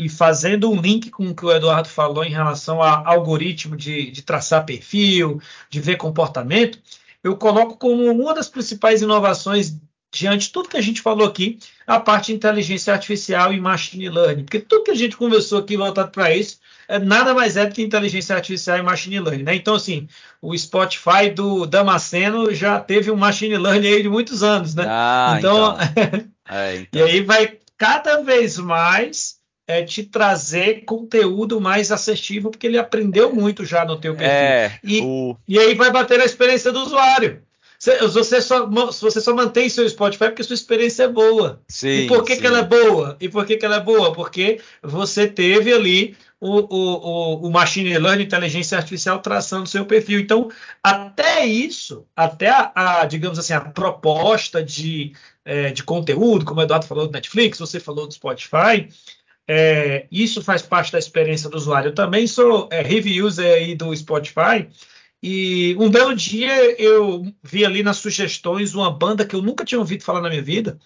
Speaker 2: e fazendo um link com o que o Eduardo falou em relação a algoritmo de, de traçar perfil, de ver comportamento, eu coloco como uma das principais inovações diante de tudo que a gente falou aqui, a parte de inteligência artificial e machine learning. Porque tudo que a gente conversou aqui voltado para isso, é, nada mais é do que inteligência artificial e machine learning. Né? Então, assim, o Spotify do Damasceno já teve um machine learning aí de muitos anos. Né?
Speaker 3: Ah, então, então. é,
Speaker 2: então. E aí vai cada vez mais é, te trazer conteúdo mais assertivo, porque ele aprendeu muito já no teu perfil.
Speaker 3: É,
Speaker 2: e, o... e aí vai bater a experiência do usuário. Você só, você só mantém seu Spotify porque sua experiência é boa.
Speaker 3: Sim,
Speaker 2: e por que,
Speaker 3: sim.
Speaker 2: que ela é boa? E por que, que ela é boa? Porque você teve ali o, o, o, machine learning, inteligência artificial traçando seu perfil. Então, até isso, até a, a digamos assim, a proposta de, é, de conteúdo, como o Eduardo falou do Netflix, você falou do Spotify, é, isso faz parte da experiência do usuário. Eu também sou é, review user aí do Spotify. E um belo dia eu vi ali nas sugestões uma banda que eu nunca tinha ouvido falar na minha vida.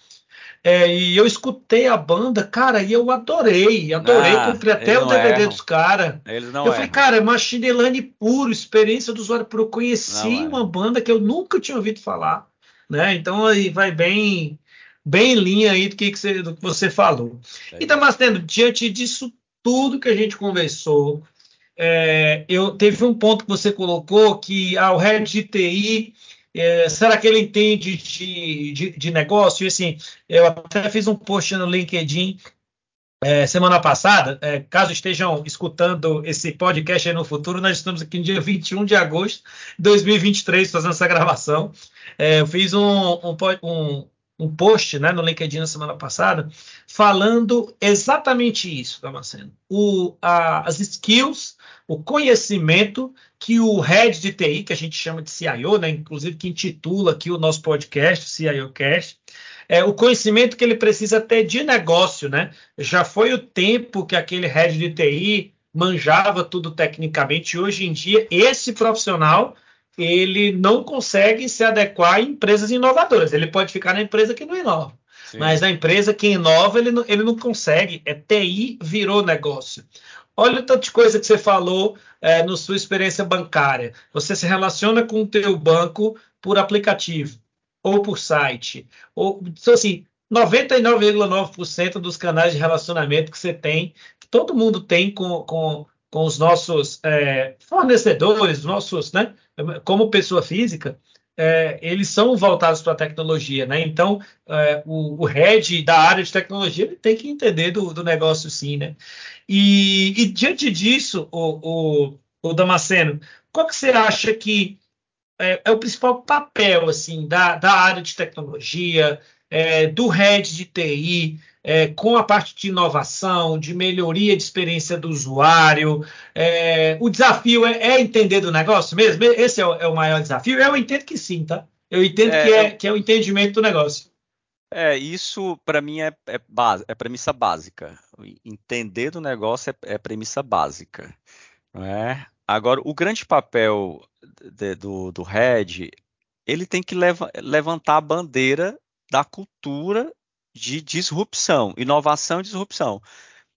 Speaker 2: É, e eu escutei a banda, cara, e eu adorei, adorei, ah, comprei até o DVD erram. dos caras.
Speaker 3: Eles não
Speaker 2: eu falei, cara, é machine learning puro, experiência do usuário puro. Eu conheci
Speaker 3: não
Speaker 2: uma banda que eu nunca tinha ouvido falar, né? Então aí vai bem bem em linha aí do que, que, você, do que você falou. É. E Damasceno, diante disso tudo que a gente conversou, é, eu teve um ponto que você colocou que ah, o head de TI, é, será que ele entende de, de, de, negócio? E assim, eu até fiz um post no LinkedIn é, semana passada. É, caso estejam escutando esse podcast aí no futuro, nós estamos aqui no dia 21 de agosto de 2023 fazendo essa gravação. É, eu fiz um, um, um um post né, no LinkedIn na semana passada, falando exatamente isso, Damasceno. O, a, as skills, o conhecimento que o head de TI, que a gente chama de CIO, né, inclusive que intitula aqui o nosso podcast, CIO Cast, é, o conhecimento que ele precisa ter de negócio, né? Já foi o tempo que aquele head de TI manjava tudo tecnicamente. Hoje em dia, esse profissional ele não consegue se adequar a empresas inovadoras. Ele pode ficar na empresa que não inova. Sim. Mas na empresa que inova, ele não, ele não consegue. É TI virou negócio. Olha o tanto de coisa que você falou é, na sua experiência bancária. Você se relaciona com o teu banco por aplicativo ou por site. Ou, então, assim, 99,9% dos canais de relacionamento que você tem, que todo mundo tem com, com, com os nossos é, fornecedores, nossos, né? Como pessoa física, é, eles são voltados para a tecnologia, né? Então, é, o, o, head da área de tecnologia ele tem que entender do, do negócio, sim, né? E, e diante disso, o, o, o, Damasceno, qual que você acha que é, é o principal papel, assim, da, da área de tecnologia, é, do head de TI, é, com a parte de inovação, de melhoria de experiência do usuário. É, o desafio é, é, entender do negócio mesmo? Esse é o, é o, maior desafio? Eu entendo que sim, tá? Eu entendo é, que, é, que é o entendimento do negócio.
Speaker 3: É, isso para mim é, é, base, é premissa básica. Entender do negócio é, é premissa básica. Não é? Agora, o grande papel de, do, do head, ele tem que leva, levantar a bandeira da cultura de disrupção, inovação e disrupção.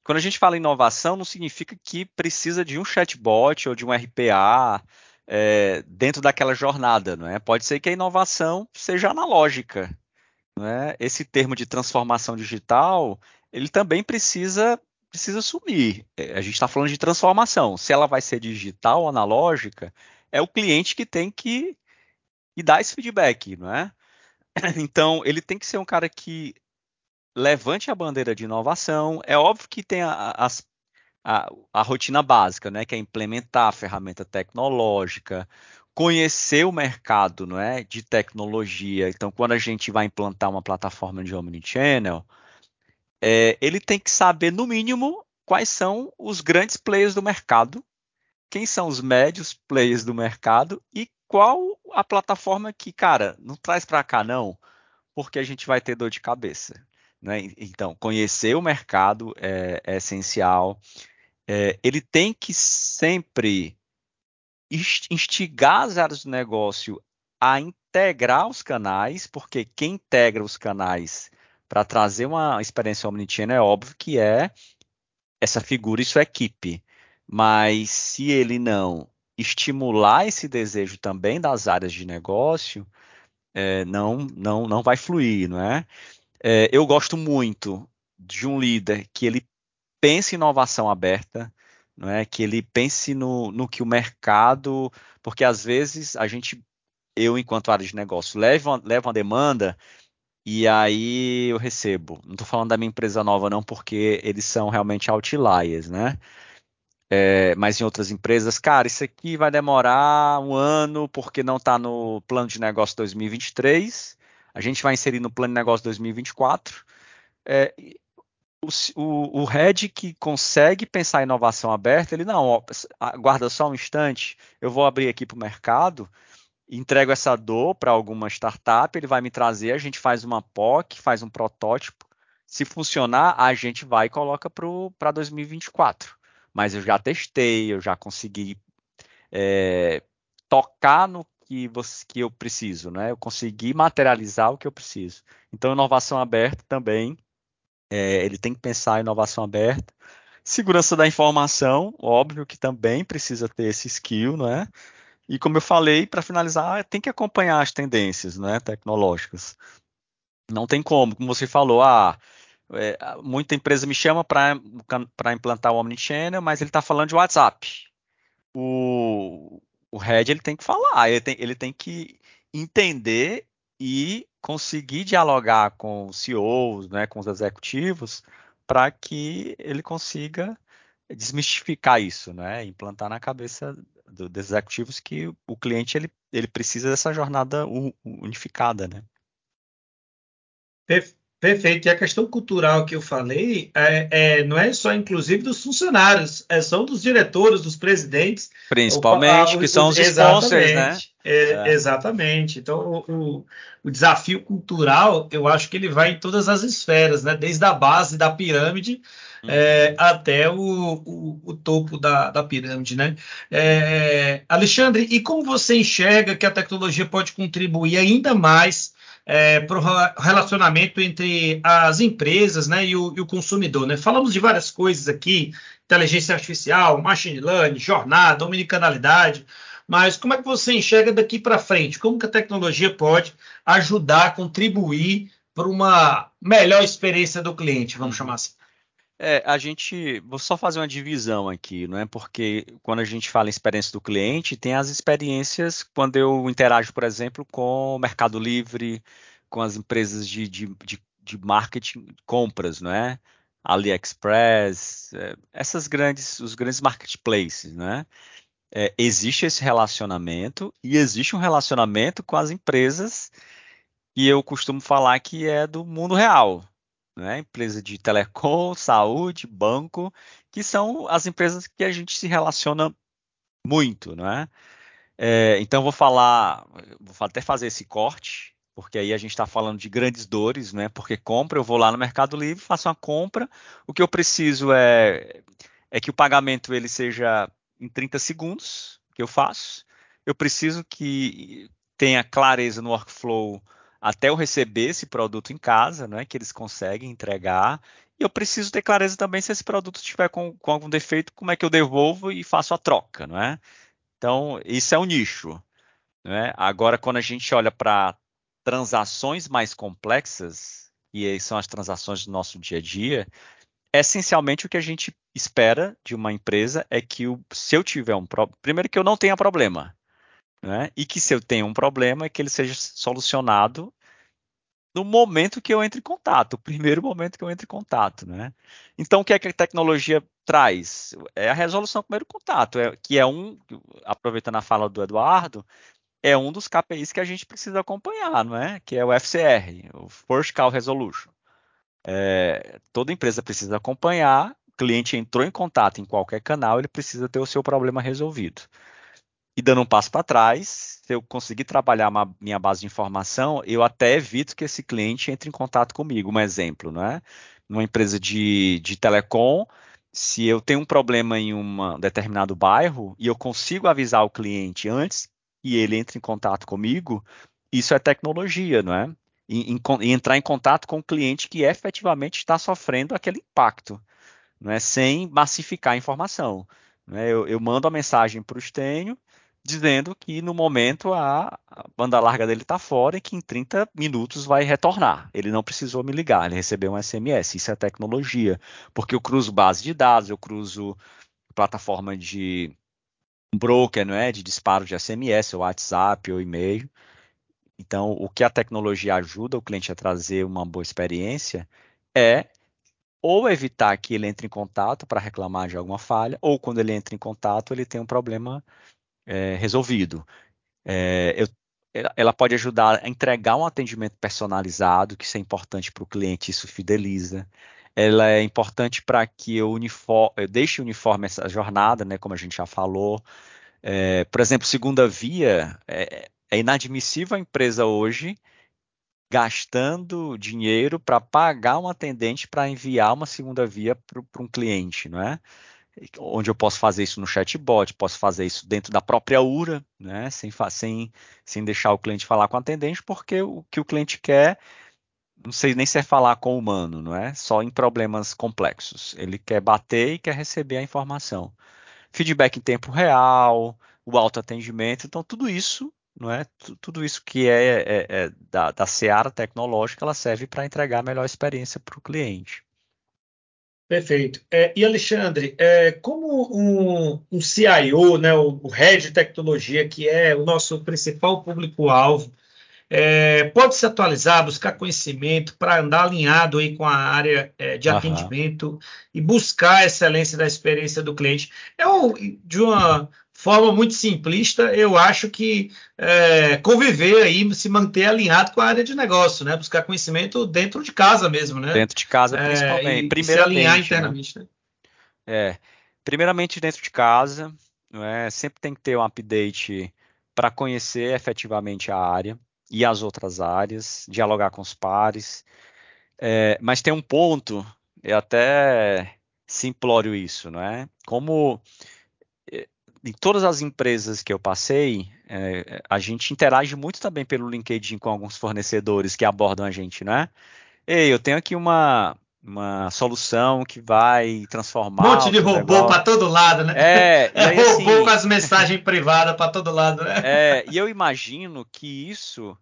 Speaker 3: Quando a gente fala inovação, não significa que precisa de um chatbot ou de um RPA é, dentro daquela jornada, não é? Pode ser que a inovação seja analógica, não é? Esse termo de transformação digital, ele também precisa precisa sumir. É, a gente está falando de transformação. Se ela vai ser digital ou analógica, é o cliente que tem que e dar esse feedback, não é? Então, ele tem que ser um cara que levante a bandeira de inovação. É óbvio que tem a, a, a, rotina básica, né, que é implementar a ferramenta tecnológica, conhecer o mercado não é, de tecnologia. Então, quando a gente vai implantar uma plataforma de Omnichannel, é, ele tem que saber, no mínimo, quais são os grandes players do mercado, quem são os médios players do mercado e qual a plataforma que, cara, não traz para cá não, porque a gente vai ter dor de cabeça. Né? Então, conhecer o mercado é, é essencial. É, ele tem que sempre instigar as áreas do negócio a integrar os canais, porque quem integra os canais para trazer uma experiência omnichannel é óbvio que é essa figura, isso é equipe. Mas se ele não estimular esse desejo também das áreas de negócio, é, não, não, não vai fluir, não é? é? Eu gosto muito de um líder que ele pense inovação aberta, não é? Que ele pense no, no que o mercado, porque às vezes a gente, eu enquanto área de negócio, levo, levo uma demanda e aí eu recebo. Não estou falando da minha empresa nova não, porque eles são realmente outliers, né? É, mas em outras empresas, cara, isso aqui vai demorar um ano porque não está no plano de negócio 2023. A gente vai inserir no plano de negócio 2024. É, o, o, o head que consegue pensar inovação aberta, ele não, ó, aguarda só um instante, eu vou abrir aqui para o mercado, entrego essa dor para alguma startup, ele vai me trazer, a gente faz uma POC, faz um protótipo. Se funcionar, a gente vai e coloca para 2024 mas eu já testei, eu já consegui é, tocar no que, você, que eu preciso, né? Eu consegui materializar o que eu preciso. Então, inovação aberta também, é, ele tem que pensar em inovação aberta. Segurança da informação, óbvio que também precisa ter esse skill, né? E como eu falei, para finalizar, tem que acompanhar as tendências né, tecnológicas. Não tem como, como você falou, ah, é, muita empresa me chama para implantar o Omnichannel, mas ele está falando de WhatsApp. O, o Head ele tem que falar, ele tem, ele tem que entender e conseguir dialogar com os CEOs, né, com os executivos, para que ele consiga desmistificar isso, né, implantar na cabeça do, dos executivos que o cliente ele, ele precisa dessa jornada unificada, né.
Speaker 2: Perfeito. E a questão cultural que eu falei é, é, não é só inclusive dos funcionários, é, são dos diretores, dos presidentes.
Speaker 3: Principalmente, o, que são os sponsors, né?
Speaker 2: É, é. Exatamente. Então, o, o, desafio cultural, eu acho que ele vai em todas as esferas, né? Desde a base da pirâmide uhum. É, até o, o, topo da, da, pirâmide, né? É, Alexandre, e como você enxerga que a tecnologia pode contribuir ainda mais é, para o relacionamento entre as empresas né, e, o, e o consumidor. Né? Falamos de várias coisas aqui, inteligência artificial, machine learning, jornada, omnicanalidade, mas como é que você enxerga daqui para frente? Como que a tecnologia pode ajudar, contribuir para uma melhor experiência do cliente, vamos chamar assim?
Speaker 3: É, a gente, vou só fazer uma divisão aqui, não é? Porque quando a gente fala em experiência do cliente, tem as experiências quando eu interajo, por exemplo, com o Mercado Livre, com as empresas de, de, de, de marketing, compras, não é? AliExpress, é, essas grandes, os grandes marketplaces, né? É, existe esse relacionamento e existe um relacionamento com as empresas que eu costumo falar que é do mundo real, né? Empresa de telecom, saúde, banco, que são as empresas que a gente se relaciona muito, né? É, então vou falar, vou até fazer esse corte, porque aí a gente está falando de grandes dores, né? Porque compra, eu vou lá no Mercado Livre, faço uma compra, o que eu preciso é, é que o pagamento ele seja em 30 segundos, que eu faço. Eu preciso que tenha clareza no workflow até eu receber esse produto em casa, né, que eles conseguem entregar. E eu preciso ter clareza também se esse produto estiver com, com algum defeito, como é que eu devolvo e faço a troca, não é? Então, isso é um nicho. Né? Agora, quando a gente olha para transações mais complexas, e são as transações do nosso dia a dia, essencialmente o que a gente espera de uma empresa é que o, se eu tiver um problema, primeiro que eu não tenha problema, né? E que se eu tenho um problema, é que ele seja solucionado no momento que eu entre em contato, o primeiro momento que eu entre em contato, né? Então, o que é que a tecnologia traz? É a resolução do primeiro contato, é, que é um, aproveitando a fala do Eduardo, é um dos KPIs que a gente precisa acompanhar, não é? Que é o FCR, o First Call Resolution. É, toda empresa precisa acompanhar, o cliente entrou em contato em qualquer canal, ele precisa ter o seu problema resolvido. E dando um passo para trás, se eu conseguir trabalhar uma, minha base de informação, eu até evito que esse cliente entre em contato comigo. Um exemplo, não é? Numa empresa de, de telecom, se eu tenho um problema em um determinado bairro e eu consigo avisar o cliente antes e ele entre em contato comigo, isso é tecnologia, não é? E, em, e entrar em contato com o cliente que efetivamente está sofrendo aquele impacto, não é? Sem massificar a informação. É? Eu, eu, mando a mensagem para o Estênio, dizendo que no momento a, banda larga dele está fora e que em 30 minutos vai retornar. Ele não precisou me ligar, ele recebeu um SMS. Isso é tecnologia, porque eu cruzo base de dados, eu cruzo plataforma de broker, não é, de disparo de SMS, ou WhatsApp, ou e-mail. Então, o que a tecnologia ajuda o cliente a trazer uma boa experiência é ou evitar que ele entre em contato para reclamar de alguma falha, ou quando ele entra em contato, ele tem um problema é, resolvido. É, eu, ela pode ajudar a entregar um atendimento personalizado, que isso é importante para o cliente, isso fideliza. Ela é importante para que eu, uniforme, eu deixe uniforme essa jornada, né, como a gente já falou. É, por exemplo, segunda via, é, é inadmissível a empresa hoje gastando dinheiro para pagar um atendente para enviar uma segunda via para um cliente, não é? Onde eu posso fazer isso no chatbot, posso fazer isso dentro da própria URA, né, sem, sem, sem deixar o cliente falar com o atendente, porque o que o cliente quer, não sei nem se é falar com o humano, não é? Só em problemas complexos. Ele quer bater e quer receber a informação. Feedback em tempo real, o autoatendimento, então tudo isso, não é? Tudo isso que é, é, é da, da seara tecnológica, ela serve para entregar a melhor experiência para o cliente.
Speaker 2: Perfeito. É, e Alexandre, é, como um, um, CIO, né, o, o Head de Tecnologia, que é o nosso principal público-alvo, é, pode se atualizar, buscar conhecimento para andar alinhado aí com a área é, de uhum. atendimento e buscar a excelência da experiência do cliente. É um, de uma forma muito simplista, eu acho que é, conviver aí, se manter alinhado com a área de negócio, né? Buscar conhecimento dentro de casa mesmo, né?
Speaker 3: Dentro de casa, é, principalmente.
Speaker 2: E, primeiramente, se alinhar né? internamente, né? né?
Speaker 3: É. Primeiramente dentro de casa, não é? Sempre tem que ter um update para conhecer efetivamente a área e as outras áreas, dialogar com os pares. É, mas tem um ponto, eu até simplório isso, não é? Como em todas as empresas que eu passei, é, a gente interage muito também pelo LinkedIn com alguns fornecedores que abordam a gente, né? Ei, eu tenho aqui uma, uma solução que vai transformar.
Speaker 2: Um monte de robô para todo lado, né?
Speaker 3: É,
Speaker 2: é aí, robô assim, com as mensagens privadas para todo lado, né?
Speaker 3: É, e eu imagino que isso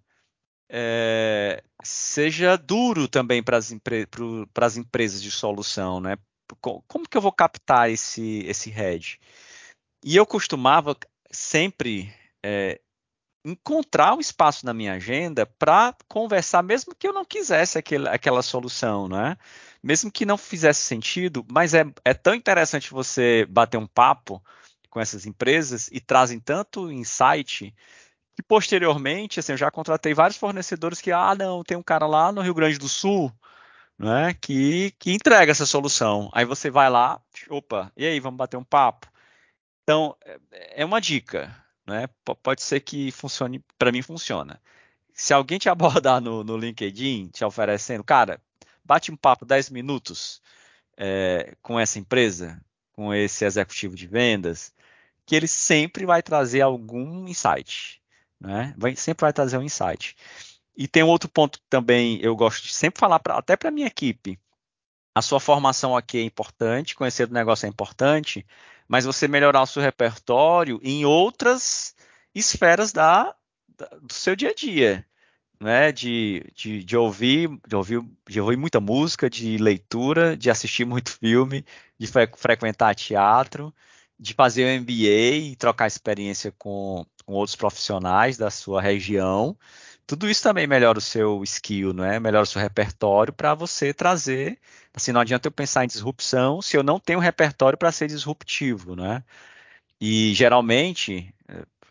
Speaker 3: é, seja duro também para as empre empresas de solução, né? Como que eu vou captar esse, esse head? E eu costumava sempre é, encontrar um espaço na minha agenda para conversar, mesmo que eu não quisesse aquele, aquela solução, né? Mesmo que não fizesse sentido, mas é, é tão interessante você bater um papo com essas empresas e trazem tanto insight que posteriormente, assim, eu já contratei vários fornecedores que, ah, não, tem um cara lá no Rio Grande do Sul, né, que, que entrega essa solução. Aí você vai lá, opa, e aí, vamos bater um papo? Então, é, é uma dica, né? Pode ser que funcione, para mim funciona. Se alguém te abordar no, no, LinkedIn, te oferecendo, cara, bate um papo 10 minutos é, com essa empresa, com esse executivo de vendas, que ele sempre vai trazer algum insight, né? Vai, sempre vai trazer um insight. E tem outro ponto que também eu gosto de sempre falar, pra, até para minha equipe. A sua formação aqui é importante, conhecer o negócio é importante, mas você melhorar o seu repertório em outras esferas da, da do seu dia a dia. Né, de, de, de, ouvir, de, ouvir, de ouvir muita música, de leitura, de assistir muito filme, de fre frequentar teatro, de fazer o MBA e trocar experiência com, com outros profissionais da sua região. Tudo isso também melhora o seu skill, não é? Melhora o seu repertório para você trazer. Assim, não adianta eu pensar em disrupção se eu não tenho um repertório para ser disruptivo, né? E geralmente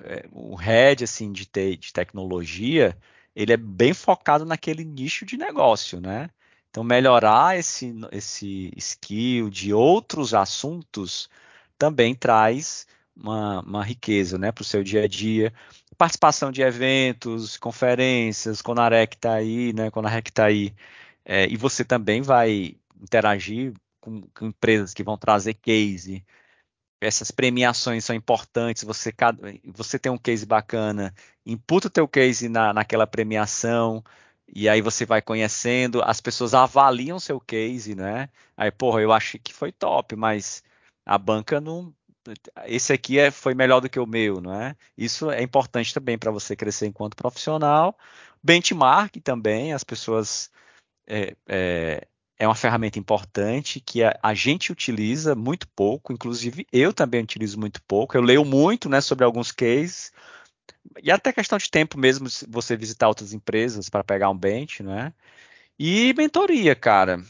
Speaker 3: é, o head assim de, te, de tecnologia ele é bem focado naquele nicho de negócio, né? Então melhorar esse esse skill de outros assuntos também traz uma, uma riqueza, né, para o seu dia a dia. Participação de eventos, conferências, Conarec está aí, né? Conarec está aí, é, e você também vai interagir com, com empresas que vão trazer case, essas premiações são importantes, você, você tem um case bacana, imputa o teu case na, naquela premiação, e aí você vai conhecendo, as pessoas avaliam seu case, né? Aí, porra, eu achei que foi top, mas a banca não. Esse aqui é, foi melhor do que o meu, não é? Isso é importante também para você crescer enquanto profissional. Benchmark também, as pessoas é, é, é uma ferramenta importante que a, a, gente utiliza muito pouco, inclusive eu também utilizo muito pouco. Eu leio muito né, sobre alguns cases, e até questão de tempo mesmo, você visitar outras empresas para pegar um bench, né? E mentoria, cara.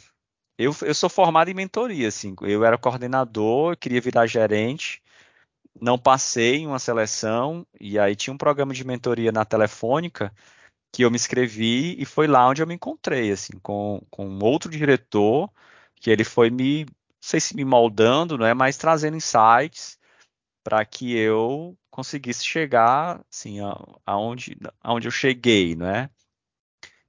Speaker 3: Eu, eu sou formado em mentoria, assim. Eu era coordenador, queria virar gerente, não passei em uma seleção, e aí tinha um programa de mentoria na Telefônica que eu me inscrevi e foi lá onde eu me encontrei, assim, com, com outro diretor, que ele foi me, não sei se me moldando, não é, mas trazendo insights para que eu conseguisse chegar, assim, aonde, aonde eu cheguei, não é?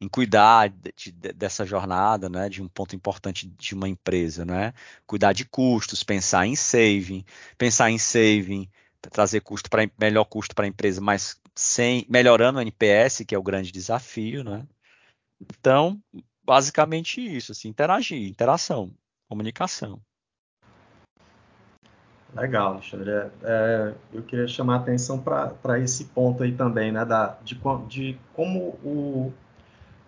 Speaker 3: Em cuidar de, de, dessa jornada, né, de um ponto importante de uma empresa, né? Cuidar de custos, pensar em saving, pensar em saving, trazer custo para melhor custo para a empresa, mas sem melhorando o NPS, que é o grande desafio, né? Então, basicamente isso, assim, interagir, interação, comunicação.
Speaker 5: Legal, Alexandre. É, é eu queria chamar a atenção para esse ponto aí também, né, da, de, de como o,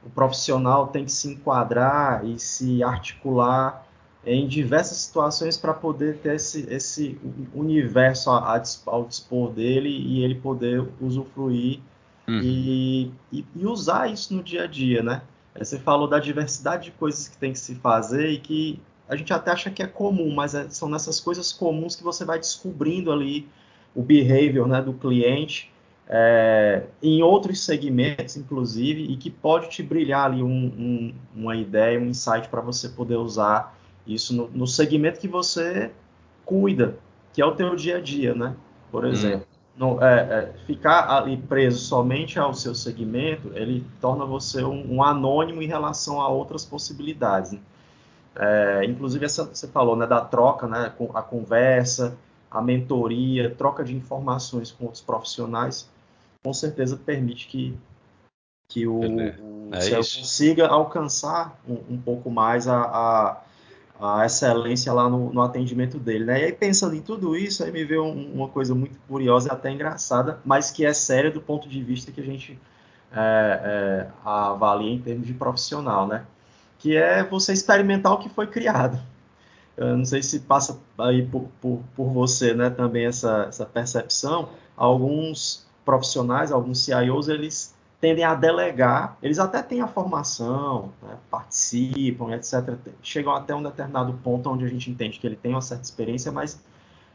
Speaker 5: o profissional tem que se enquadrar e se articular em diversas situações para poder ter esse, esse universo a, a, ao dispor dele e ele poder usufruir uhum. e, e, e, usar isso no dia a dia, né? Você falou da diversidade de coisas que tem que se fazer e que a gente até acha que é comum, mas é, são nessas coisas comuns que você vai descobrindo ali o behavior né, do cliente é, em outros segmentos, inclusive, e que pode te brilhar ali um, um, uma ideia, um insight para você poder usar isso no, no, segmento que você cuida, que é o teu dia a dia, né? Por hum. exemplo, hum. é, é, ficar ali preso somente ao seu segmento, ele torna você um, um anônimo em relação a outras possibilidades. Né? É, inclusive, essa, você falou né, da troca, né, a conversa, a mentoria, troca de informações com outros profissionais, com certeza permite que, que o, o é consiga alcançar um, um pouco mais a, a a excelência lá no, no, atendimento dele, né? E aí pensando em tudo isso, aí me veio um, uma coisa muito curiosa e até engraçada, mas que é séria do ponto de vista que a gente é, é, avalia em termos de profissional, né? Que é você experimentar o que foi criado. Eu não sei se passa aí por, por, por você, né? Também essa, essa percepção. Alguns profissionais, alguns CIOs, eles tendem a delegar, eles até têm a formação, né, participam, etc. Chegam até um determinado ponto onde a gente entende que ele tem uma certa experiência, mas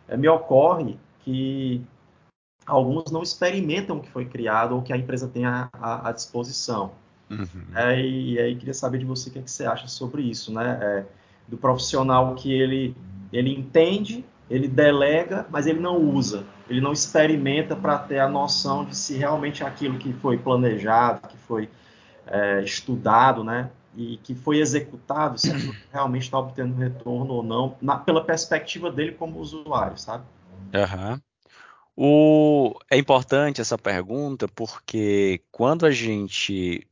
Speaker 5: é, me ocorre que alguns não experimentam o que foi criado ou que a empresa tem à, à disposição. Uhum. É, e, e, aí queria saber de você o que, é que você acha sobre isso, né? É, do profissional que ele, ele entende ele delega, mas ele não usa, ele não experimenta para ter a noção de se realmente aquilo que foi planejado, que foi é, estudado, né, e que foi executado, se realmente está obtendo retorno ou não, na, pela perspectiva dele como usuário, sabe?
Speaker 3: Uhum. O... É importante essa pergunta porque quando a gente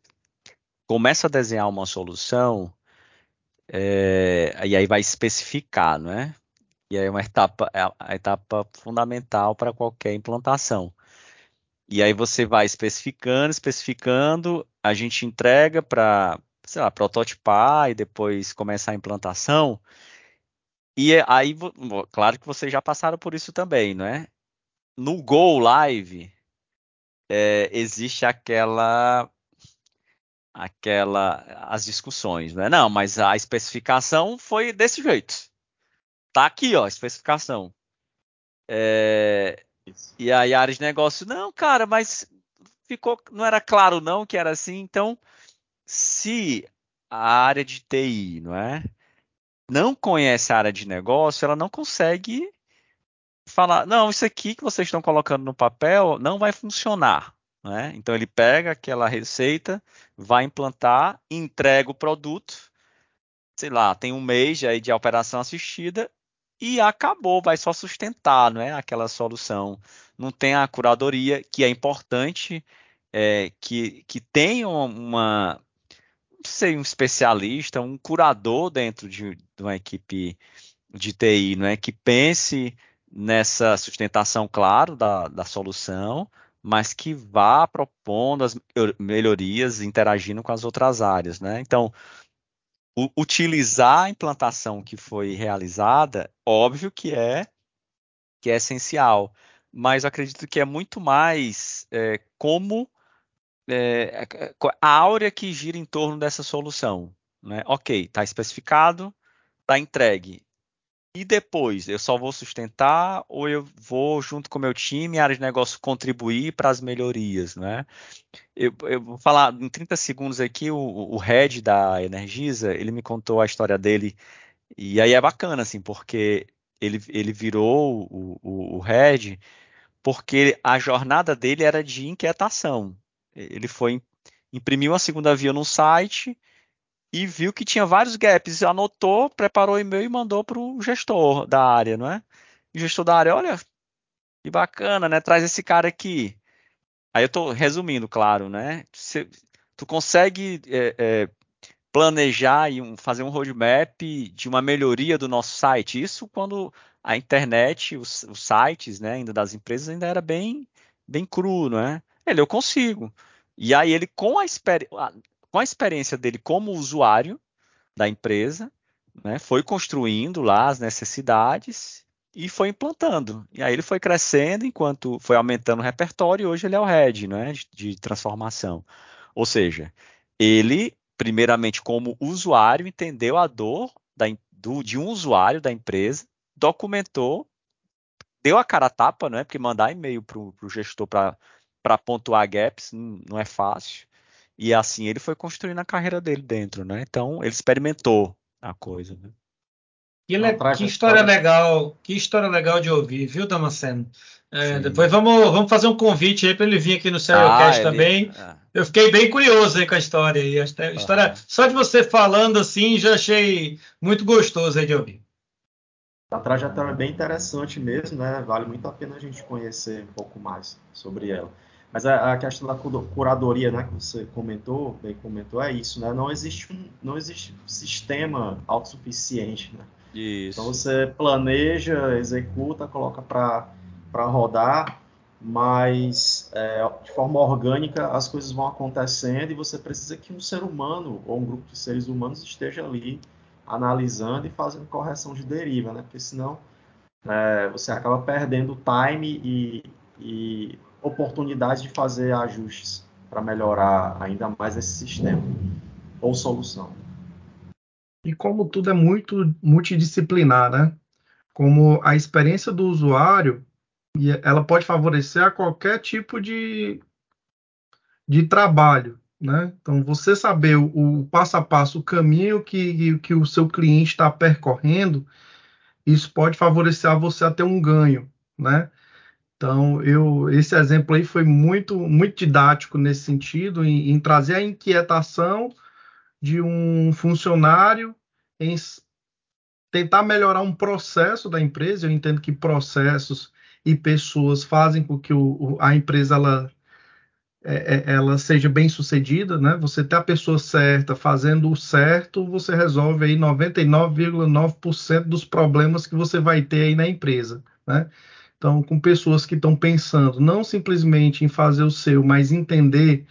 Speaker 3: começa a desenhar uma solução, é... e aí vai especificar, não é? E aí é uma etapa, é a etapa fundamental para qualquer implantação. E aí você vai especificando, especificando, a gente entrega para, sei lá, prototipar e depois começar a implantação. E é, aí, claro que vocês já passaram por isso também, não é? No Go Live, é, existe aquela aquela as discussões, né? Não, mas a especificação foi desse jeito. Tá aqui, ó, especificação. É, e aí a área de negócio, não, cara, mas ficou, não era claro não que era assim. Então, se a área de TI, não é, não conhece a área de negócio, ela não consegue falar, não, isso aqui que vocês estão colocando no papel não vai funcionar. Né? Então ele pega aquela receita, vai implantar, entrega o produto, sei lá, tem um mês aí de operação assistida e acabou, vai só sustentar, não é? Aquela solução. Não tem a curadoria, que é importante, é, que, que tenha uma, não sei, um especialista, um curador dentro de, de uma equipe de TI, não é? Que pense nessa sustentação, claro, da, da solução, mas que vá propondo as melhorias, interagindo com as outras áreas, né? Então, o, utilizar a implantação que foi realizada, óbvio que é que é essencial, mas eu acredito que é muito mais é, como é, é a áurea que gira em torno dessa solução. Né? Ok, está especificado, está entregue. E depois, eu só vou sustentar ou eu vou, junto com o meu time, a área de negócio, contribuir para as melhorias, né? Eu, eu, vou falar em 30 segundos aqui, o, o head da Energisa, ele me contou a história dele, e aí é bacana, assim, porque ele, ele virou o, o, o head porque a jornada dele era de inquietação. Ele foi, imprimiu uma segunda via no site, e viu que tinha vários gaps, anotou, preparou o e-mail e mandou para o gestor da área, não é? o gestor da área, olha, que bacana, né? Traz esse cara aqui. Aí eu estou resumindo, claro, né? Tu consegue é, é, planejar e um, fazer um roadmap de uma melhoria do nosso site. Isso quando a internet, os, os sites, né, ainda das empresas ainda era bem, bem cru, não é? Ele, eu consigo. E aí ele, com a, com a experiência dele como usuário da empresa, né, foi construindo lá as necessidades e foi implantando. E aí ele foi crescendo enquanto foi aumentando o repertório e hoje ele é o head né, de, de transformação. Ou seja, ele, primeiramente como usuário, entendeu a dor da, do, de um usuário da empresa, documentou, deu a cara a tapa, né, porque mandar e-mail para o gestor para pontuar gaps não é fácil. E assim ele foi construindo a carreira dele dentro, né? Então ele experimentou a coisa, né?
Speaker 2: Que, le... que história legal, que história legal de ouvir, viu, Damasceno? É, depois vamos, vamos fazer um convite aí para ele vir aqui no Serialcast ah, também. É. Eu fiquei bem curioso aí com a história aí. A história, Só de você falando assim, já achei muito gostoso aí de ouvir.
Speaker 5: A trajetória é bem interessante mesmo, né? Vale muito a pena a gente conhecer um pouco mais sobre ela. Mas a, a, questão da curadoria, né, que você comentou, bem comentou, é isso, né? Não existe um, não existe sistema autossuficiente, né? Isso. Então você planeja, executa, coloca para rodar, mas é, de forma orgânica as coisas vão acontecendo e você precisa que um ser humano ou um grupo de seres humanos esteja ali analisando e fazendo correção de deriva, né? Porque senão é, você acaba perdendo time e, e oportunidade de fazer ajustes para melhorar ainda mais esse sistema ou solução.
Speaker 4: E como tudo é muito multidisciplinar, né? Como a experiência do usuário, ela pode favorecer a qualquer tipo de, de trabalho, né? Então, você saber o, o passo a passo, o caminho que, que o seu cliente está percorrendo, isso pode favorecer a você a ter um ganho, né? Então, eu, esse exemplo aí foi muito, muito didático nesse sentido, em, em trazer a inquietação de um funcionário em tentar melhorar um processo da empresa. Eu entendo que processos e pessoas fazem com que o, a empresa ela, é, é, ela seja bem sucedida, né? Você ter a pessoa certa fazendo o certo, você resolve aí 99,9% dos problemas que você vai ter aí na empresa, né? Então, com pessoas que estão pensando não simplesmente em fazer o seu, mas entender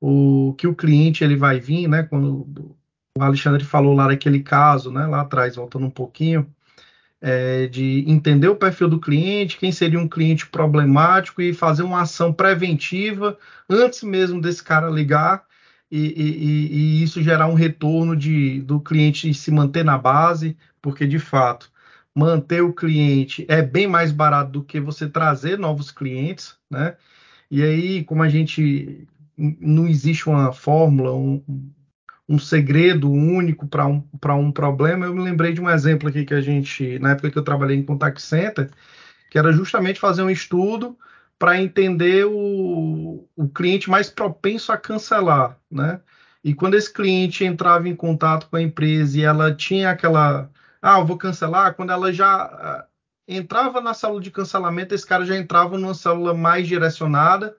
Speaker 4: o que o cliente ele vai vir, né? Quando o Alexandre falou lá daquele caso, né? Lá atrás, voltando um pouquinho, é, de entender o perfil do cliente, quem seria um cliente problemático e fazer uma ação preventiva antes mesmo desse cara ligar e, e, e isso gerar um retorno de, do cliente se manter na base, porque de fato manter o cliente é bem mais barato do que você trazer novos clientes, né? E aí, como a gente não existe uma fórmula, um, um segredo único para um, um problema, eu me lembrei de um exemplo aqui que a gente, na época que eu trabalhei em contact center, que era justamente fazer um estudo para entender o, o cliente mais propenso a cancelar, né? E quando esse cliente entrava em contato com a empresa e ela tinha aquela, ah, eu vou cancelar, quando ela já ah, entrava na célula de cancelamento, esse cara já entrava numa célula mais direcionada,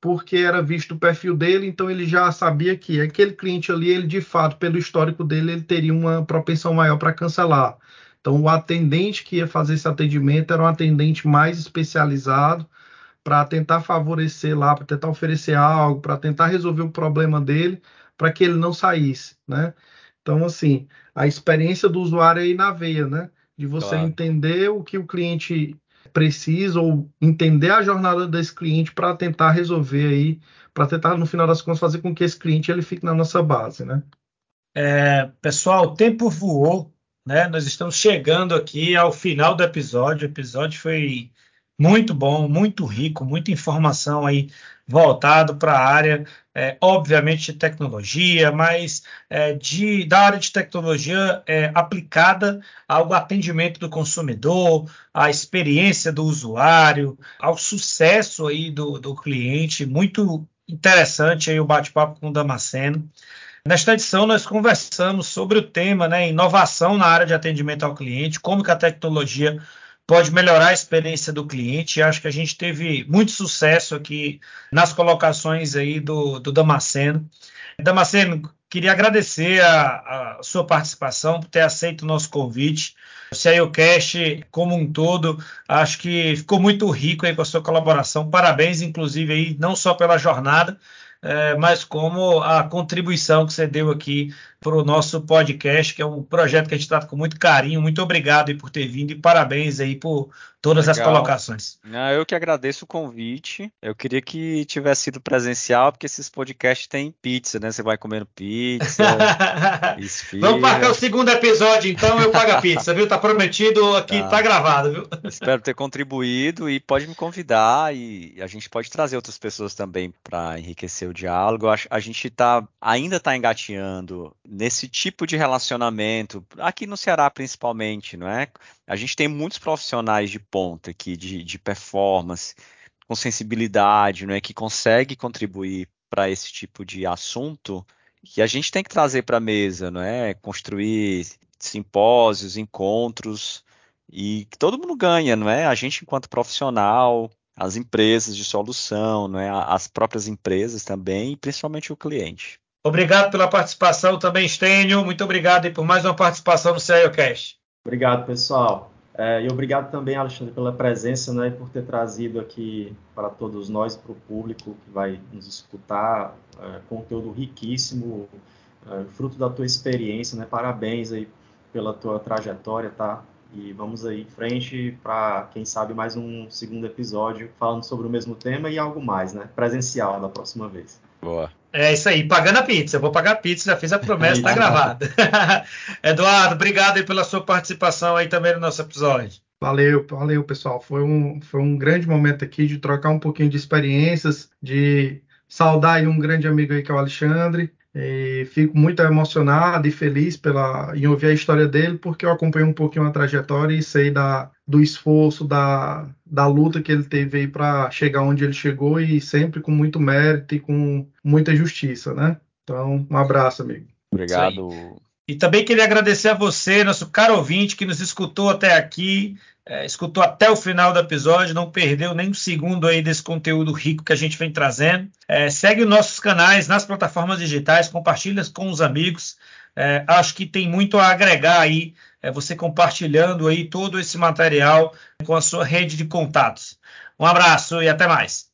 Speaker 4: porque era visto o perfil dele, então ele já sabia que aquele cliente ali, ele de fato, pelo histórico dele, ele teria uma propensão maior para cancelar. Então, o atendente que ia fazer esse atendimento era um atendente mais especializado para tentar favorecer lá, para tentar oferecer algo, para tentar resolver o problema dele, para que ele não saísse, né? Então, assim, a experiência do usuário é aí na veia, né? De você claro. entender o que o cliente precisa ou entender a jornada desse cliente para tentar resolver aí, para tentar no final das contas fazer com que esse cliente ele fique na nossa base, né?
Speaker 2: É, pessoal, o tempo voou, né? Nós estamos chegando aqui ao final do episódio. O episódio foi muito bom, muito rico, muita informação aí voltado para a área, é, obviamente, de tecnologia, mas é, de, da área de tecnologia é, aplicada ao atendimento do consumidor, à experiência do usuário, ao sucesso aí do, do cliente. Muito interessante aí o bate-papo com o Damasceno. Nesta edição, nós conversamos sobre o tema né, inovação na área de atendimento ao cliente, como que a tecnologia pode melhorar a experiência do cliente. Acho que a gente teve muito sucesso aqui nas colocações aí do, do Damasceno. Damasceno, queria agradecer a, a, sua participação, por ter aceito o nosso convite. O CIOcast, como um todo, acho que ficou muito rico aí com a sua colaboração. Parabéns, inclusive, aí, não só pela jornada, é, mas como a contribuição que você deu aqui para o nosso podcast, que é um projeto que a gente trata com muito carinho. Muito obrigado por ter vindo e parabéns aí por todas Legal. as colocações.
Speaker 3: Não, eu que agradeço o convite. Eu queria que tivesse sido presencial, porque esses podcasts têm pizza, né? Você vai comendo pizza.
Speaker 2: Vamos marcar o segundo episódio, então eu pago a pizza, viu? Tá prometido aqui, tá, tá gravado, viu?
Speaker 3: Espero ter contribuído e pode me convidar e a gente pode trazer outras pessoas também para enriquecer o diálogo. A gente tá, ainda está engateando nesse tipo de relacionamento, aqui no Ceará principalmente, não é? A gente tem muitos profissionais de ponta aqui, de, de performance, com sensibilidade, não é? Que consegue contribuir para esse tipo de assunto que a gente tem que trazer para a mesa, não é? Construir simpósios, encontros e que todo mundo ganha, não é? A gente enquanto profissional, as empresas de solução, não é? As próprias empresas também, e principalmente o cliente.
Speaker 2: Obrigado pela participação também, Stênio. Muito obrigado por mais uma participação no CIOcast.
Speaker 5: Obrigado, pessoal. É, e obrigado também, Alexandre, pela presença né, e por ter trazido aqui para todos nós, para o público que vai nos escutar, é, conteúdo riquíssimo, é, fruto da tua experiência. Né? Parabéns aí pela tua trajetória, tá? E vamos aí em frente para, quem sabe, mais um segundo episódio falando sobre o mesmo tema e algo mais, né? Presencial da próxima vez.
Speaker 3: Boa.
Speaker 2: É isso aí, pagando a pizza. Eu vou pagar a pizza, já fiz a promessa, está gravada. Eduardo, obrigado pela sua participação aí também no nosso episódio.
Speaker 4: Valeu, valeu, pessoal. Foi um, foi um grande momento aqui de trocar um pouquinho de experiências, de saudar um grande amigo aí que é o Alexandre. E fico muito emocionado e feliz pela, em ouvir a história dele, porque eu acompanhei um pouquinho a trajetória e sei da, do esforço, da, da luta que ele teve aí para chegar onde ele chegou e sempre com muito mérito e com muita justiça, né? Então, um abraço, amigo.
Speaker 3: Obrigado.
Speaker 2: E também queria agradecer a você, nosso caro ouvinte, que nos escutou até aqui é, escutou até o final do episódio, não perdeu nem um segundo aí desse conteúdo rico que a gente vem trazendo. É, segue os nossos canais nas plataformas digitais, compartilha com os amigos. É, acho que tem muito a agregar aí, é, você compartilhando aí todo esse material com a sua rede de contatos. Um abraço e até mais.